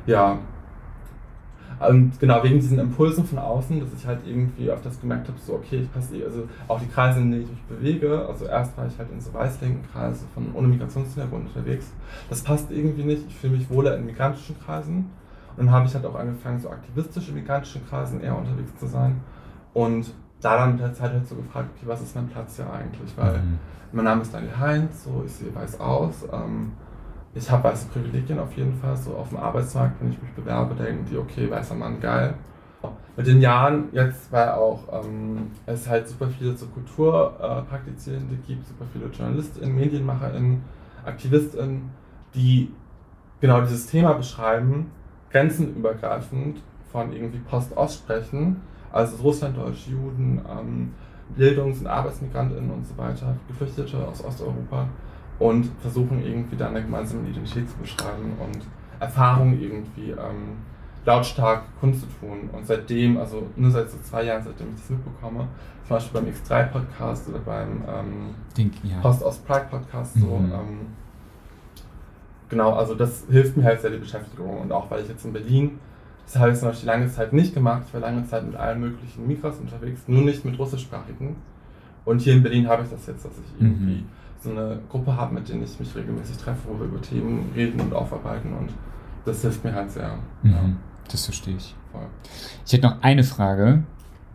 ja. Und genau, wegen diesen Impulsen von außen, dass ich halt irgendwie auf das gemerkt habe, so, okay, ich passe, also auch die Kreise, in denen ich mich bewege, also erst war ich halt in so weißlinken Kreise von ohne Migrationshintergrund unterwegs, das passt irgendwie nicht, ich fühle mich wohler in migrantischen Kreisen und dann habe ich halt auch angefangen, so aktivistisch in migrantischen Kreisen eher unterwegs zu sein und da dann mit der Zeit halt so gefragt, okay, was ist mein Platz hier eigentlich? Weil mhm. mein Name ist Daniel Heinz, so ich sehe weiß aus. Ähm, ich habe weiße Privilegien auf jeden Fall. So auf dem Arbeitsmarkt, wenn ich mich bewerbe, denken die, okay, weißer Mann, geil. Mit den Jahren jetzt, weil auch ähm, es halt super viele so Kulturpraktizierende äh, gibt, super viele JournalistInnen, MedienmacherInnen, AktivistInnen, die genau dieses Thema beschreiben, grenzenübergreifend von irgendwie Post-Ost sprechen also Russlanddeutsch, Juden, ähm, Bildungs- und ArbeitsmigrantInnen und so weiter, Geflüchtete aus Osteuropa und versuchen irgendwie da eine gemeinsame Identität zu beschreiben und Erfahrungen irgendwie ähm, lautstark kundzutun. Und seitdem, also nur seit so zwei Jahren, seitdem ich das mitbekomme, zum Beispiel beim X3-Podcast oder beim ähm, ja. Post aus Pride-Podcast, so, mhm. ähm, genau, also das hilft mir halt sehr die Beschäftigung und auch weil ich jetzt in Berlin das habe ich zum Beispiel lange Zeit nicht gemacht. Ich war lange Zeit mit allen möglichen Migras unterwegs, nur nicht mit russischsprachigen. Und hier in Berlin habe ich das jetzt, dass ich irgendwie mhm. So eine Gruppe habe, mit denen ich mich regelmäßig treffe, wo wir über Themen reden und aufarbeiten. Und das hilft mir halt sehr. Mhm. Ja. Das verstehe ich. Voll. Ich hätte noch eine Frage.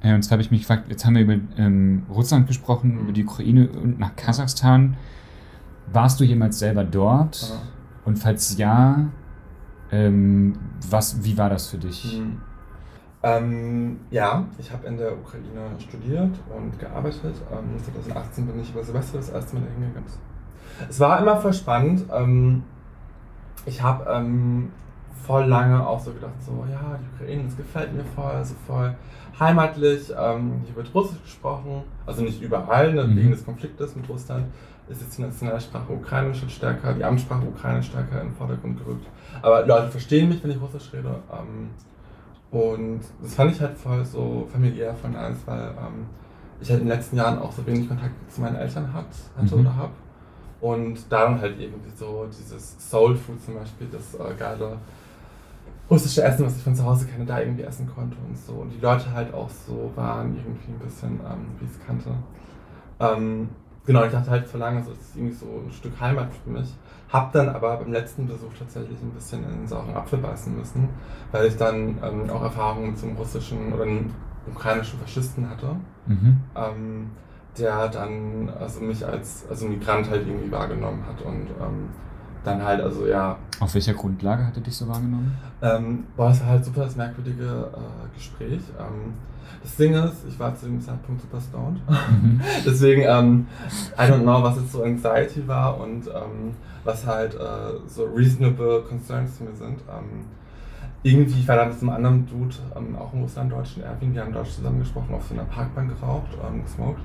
Äh, und zwar habe ich mich gefragt, jetzt haben wir über ähm, Russland gesprochen, mhm. über die Ukraine und nach Kasachstan. Warst du jemals selber dort? Ja. Und falls ja, ähm, was, wie war das für dich? Mhm. Ähm, ja, ich habe in der Ukraine studiert und gearbeitet. Ähm, 2018 bin ich über Silvester das erste Mal hingegangen. Es war immer voll spannend. Ähm, ich habe ähm, voll lange auch so gedacht, so, ja, die Ukraine, das gefällt mir voll, also voll heimatlich. Ähm, hier wird Russisch gesprochen, also nicht überall, ne, mhm. wegen des Konfliktes mit Russland ist jetzt die Nationalsprache Ukrainisch schon stärker, die Amtssprache Ukrainisch stärker in den Vordergrund gerückt. Aber Leute verstehen mich, wenn ich Russisch rede. Und das fand ich halt voll so familiär von nice, weil ähm, ich halt in den letzten Jahren auch so wenig Kontakt zu meinen Eltern hat, hatte mhm. oder habe. Und darum halt irgendwie so dieses Soul Food zum Beispiel, das äh, geile russische Essen, was ich von zu Hause kenne, da irgendwie essen konnte und so. Und die Leute halt auch so waren, irgendwie ein bisschen, ähm, wie ich es kannte. Ähm, genau, ich dachte halt vor lange, so, das ist irgendwie so ein Stück Heimat für mich. Hab dann aber beim letzten Besuch tatsächlich ein bisschen in den sauren Apfel beißen müssen, weil ich dann ähm, auch Erfahrungen einem russischen oder ukrainischen Faschisten hatte, mhm. ähm, der dann also mich als also Migrant halt irgendwie wahrgenommen hat und ähm, dann halt, also ja. Auf welcher Grundlage hat er dich so wahrgenommen? Ähm, boah, es war halt super das merkwürdige äh, Gespräch. Ähm, das Ding ist, ich war zu dem Zeitpunkt super stoned. Mhm. [laughs] Deswegen, ähm, I don't know, was jetzt so Anxiety war und ähm, was halt äh, so reasonable concerns zu mir sind. Ähm, irgendwie, ich war da mit einem anderen Dude, ähm, auch im Russlanddeutschen Erwin, wir haben Deutsch zusammen gesprochen, auf so einer Parkbank geraucht, ähm, gesmoked.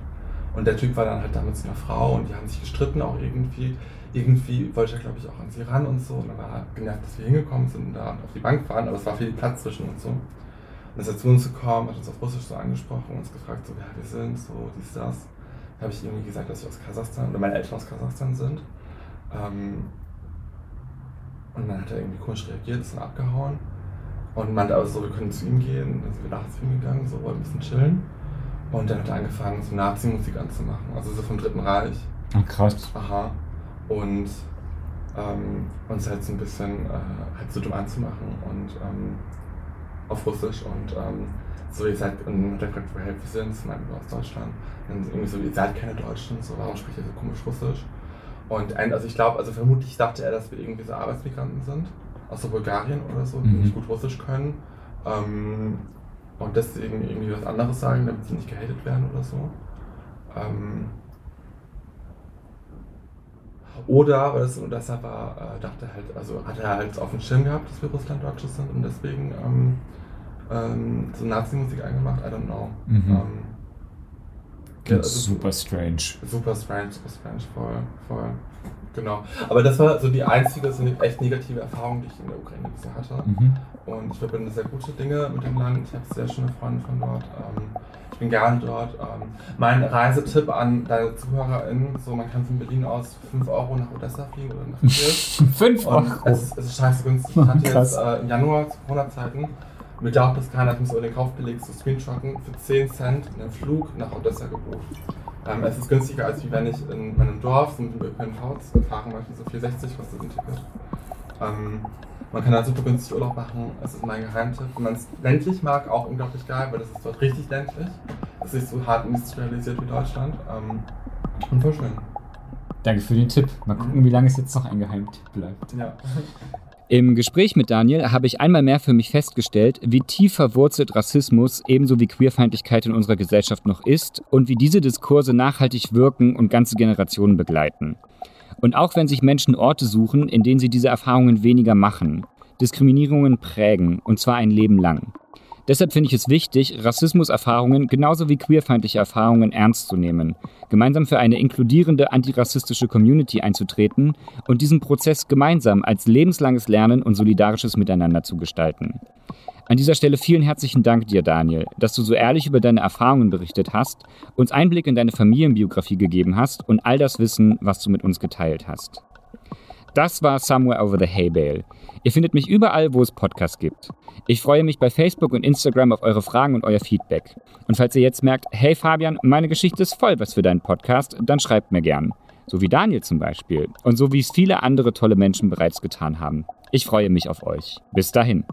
Und der Typ war dann halt da mit seiner Frau und die haben sich gestritten auch irgendwie. Irgendwie wollte er, glaube ich, auch an sie ran und so. Und dann war er genervt, dass wir hingekommen sind und da auf die Bank fahren, aber es war viel Platz zwischen uns so. Und ist er zu uns gekommen, hat uns auf Russisch so angesprochen und uns gefragt, so, wer wir sind, so, dies, das. Da habe ich irgendwie gesagt, dass wir aus Kasachstan, oder meine Eltern aus Kasachstan sind. Ähm, und dann hat er irgendwie komisch reagiert, ist dann abgehauen und meinte aber so, wir können zu ihm gehen. Dann sind wir nachts zu ihm gegangen, so wollten ein bisschen chillen. Und dann hat er angefangen, so Nazi-Musik anzumachen, also so vom Dritten Reich. Oh, krass. Aha. Und ähm, uns halt so ein bisschen äh, halt so dumm anzumachen und ähm, auf Russisch und ähm, so, ihr seid, und dann hat er gefragt, woher wir sind, so meinten wir aus Deutschland. Und irgendwie so, ihr seid keine Deutschen, so, warum spricht ihr so komisch Russisch? Und ein, also ich glaube, also vermutlich dachte er, dass wir irgendwie so Arbeitsmigranten sind. aus der Bulgarien oder so, die Mhm. nicht gut Russisch können. Ähm, und deswegen irgendwie was anderes sagen, damit sie nicht gehatet werden oder so. Ähm, oder, weil das und deshalb war, äh, dachte halt, also hat er halt auf dem Schirm gehabt, dass wir Russlanddeutsche sind und deswegen ähm, ähm, so Nazi-Musik eingemacht, I don't know. Mhm. Ja, also super strange. Super strange, super strange, voll, voll. Genau. Aber das war so die einzige so eine echt negative Erfahrung, die ich in der Ukraine bisher hatte. Mhm. Und ich verbinde sehr gute Dinge mit dem Land. Ich habe sehr schöne Freunde von dort. Ähm, ich bin gerne dort. Ähm, mein Reisetipp an deine ZuhörerInnen, so man kann von Berlin aus für 5 Euro nach Odessa fliegen oder nach Kiew. [laughs] Fünf Und Euro. es ist, es ist scheiße günstig. Ich [laughs] hatte jetzt äh, im Januar zu Corona-Zeiten, mir glaubt das keiner, hat mir so den Kaufbeleg zu Screenshotten für 10 Cent einen Flug nach Odessa gebucht. Ähm, es ist günstiger, als wenn ich in meinem Dorf so mit dem ÖPNV fahren möchte, so 4,60 kostet ein Ticket. Ähm, man kann da super günstig Urlaub machen, das ist mein Geheimtipp. Wenn man es ländlich mag, auch unglaublich geil, weil das ist dort richtig ländlich. Es ist nicht so hart industrialisiert wie Deutschland. Ähm, und voll schön. Danke für den Tipp. Mal gucken, wie lange es jetzt noch ein Geheimtipp bleibt. Ja. Im Gespräch mit Daniel habe ich einmal mehr für mich festgestellt, wie tief verwurzelt Rassismus ebenso wie Queerfeindlichkeit in unserer Gesellschaft noch ist und wie diese Diskurse nachhaltig wirken und ganze Generationen begleiten. Und auch wenn sich Menschen Orte suchen, in denen sie diese Erfahrungen weniger machen, Diskriminierungen prägen, und zwar ein Leben lang. Deshalb finde ich es wichtig, Rassismuserfahrungen genauso wie queerfeindliche Erfahrungen ernst zu nehmen, gemeinsam für eine inkludierende antirassistische Community einzutreten und diesen Prozess gemeinsam als lebenslanges Lernen und solidarisches Miteinander zu gestalten. An dieser Stelle vielen herzlichen Dank dir, Daniel, dass du so ehrlich über deine Erfahrungen berichtet hast, uns Einblick in deine Familienbiografie gegeben hast und all das Wissen, was du mit uns geteilt hast. Das war Somewhere Over the Hay Bale. Ihr findet mich überall, wo es Podcasts gibt. Ich freue mich bei Facebook und Instagram auf eure Fragen und euer Feedback. Und falls ihr jetzt merkt, hey Fabian, meine Geschichte ist voll was für deinen Podcast, dann schreibt mir gern. So wie Daniel zum Beispiel. Und so wie es viele andere tolle Menschen bereits getan haben. Ich freue mich auf euch. Bis dahin.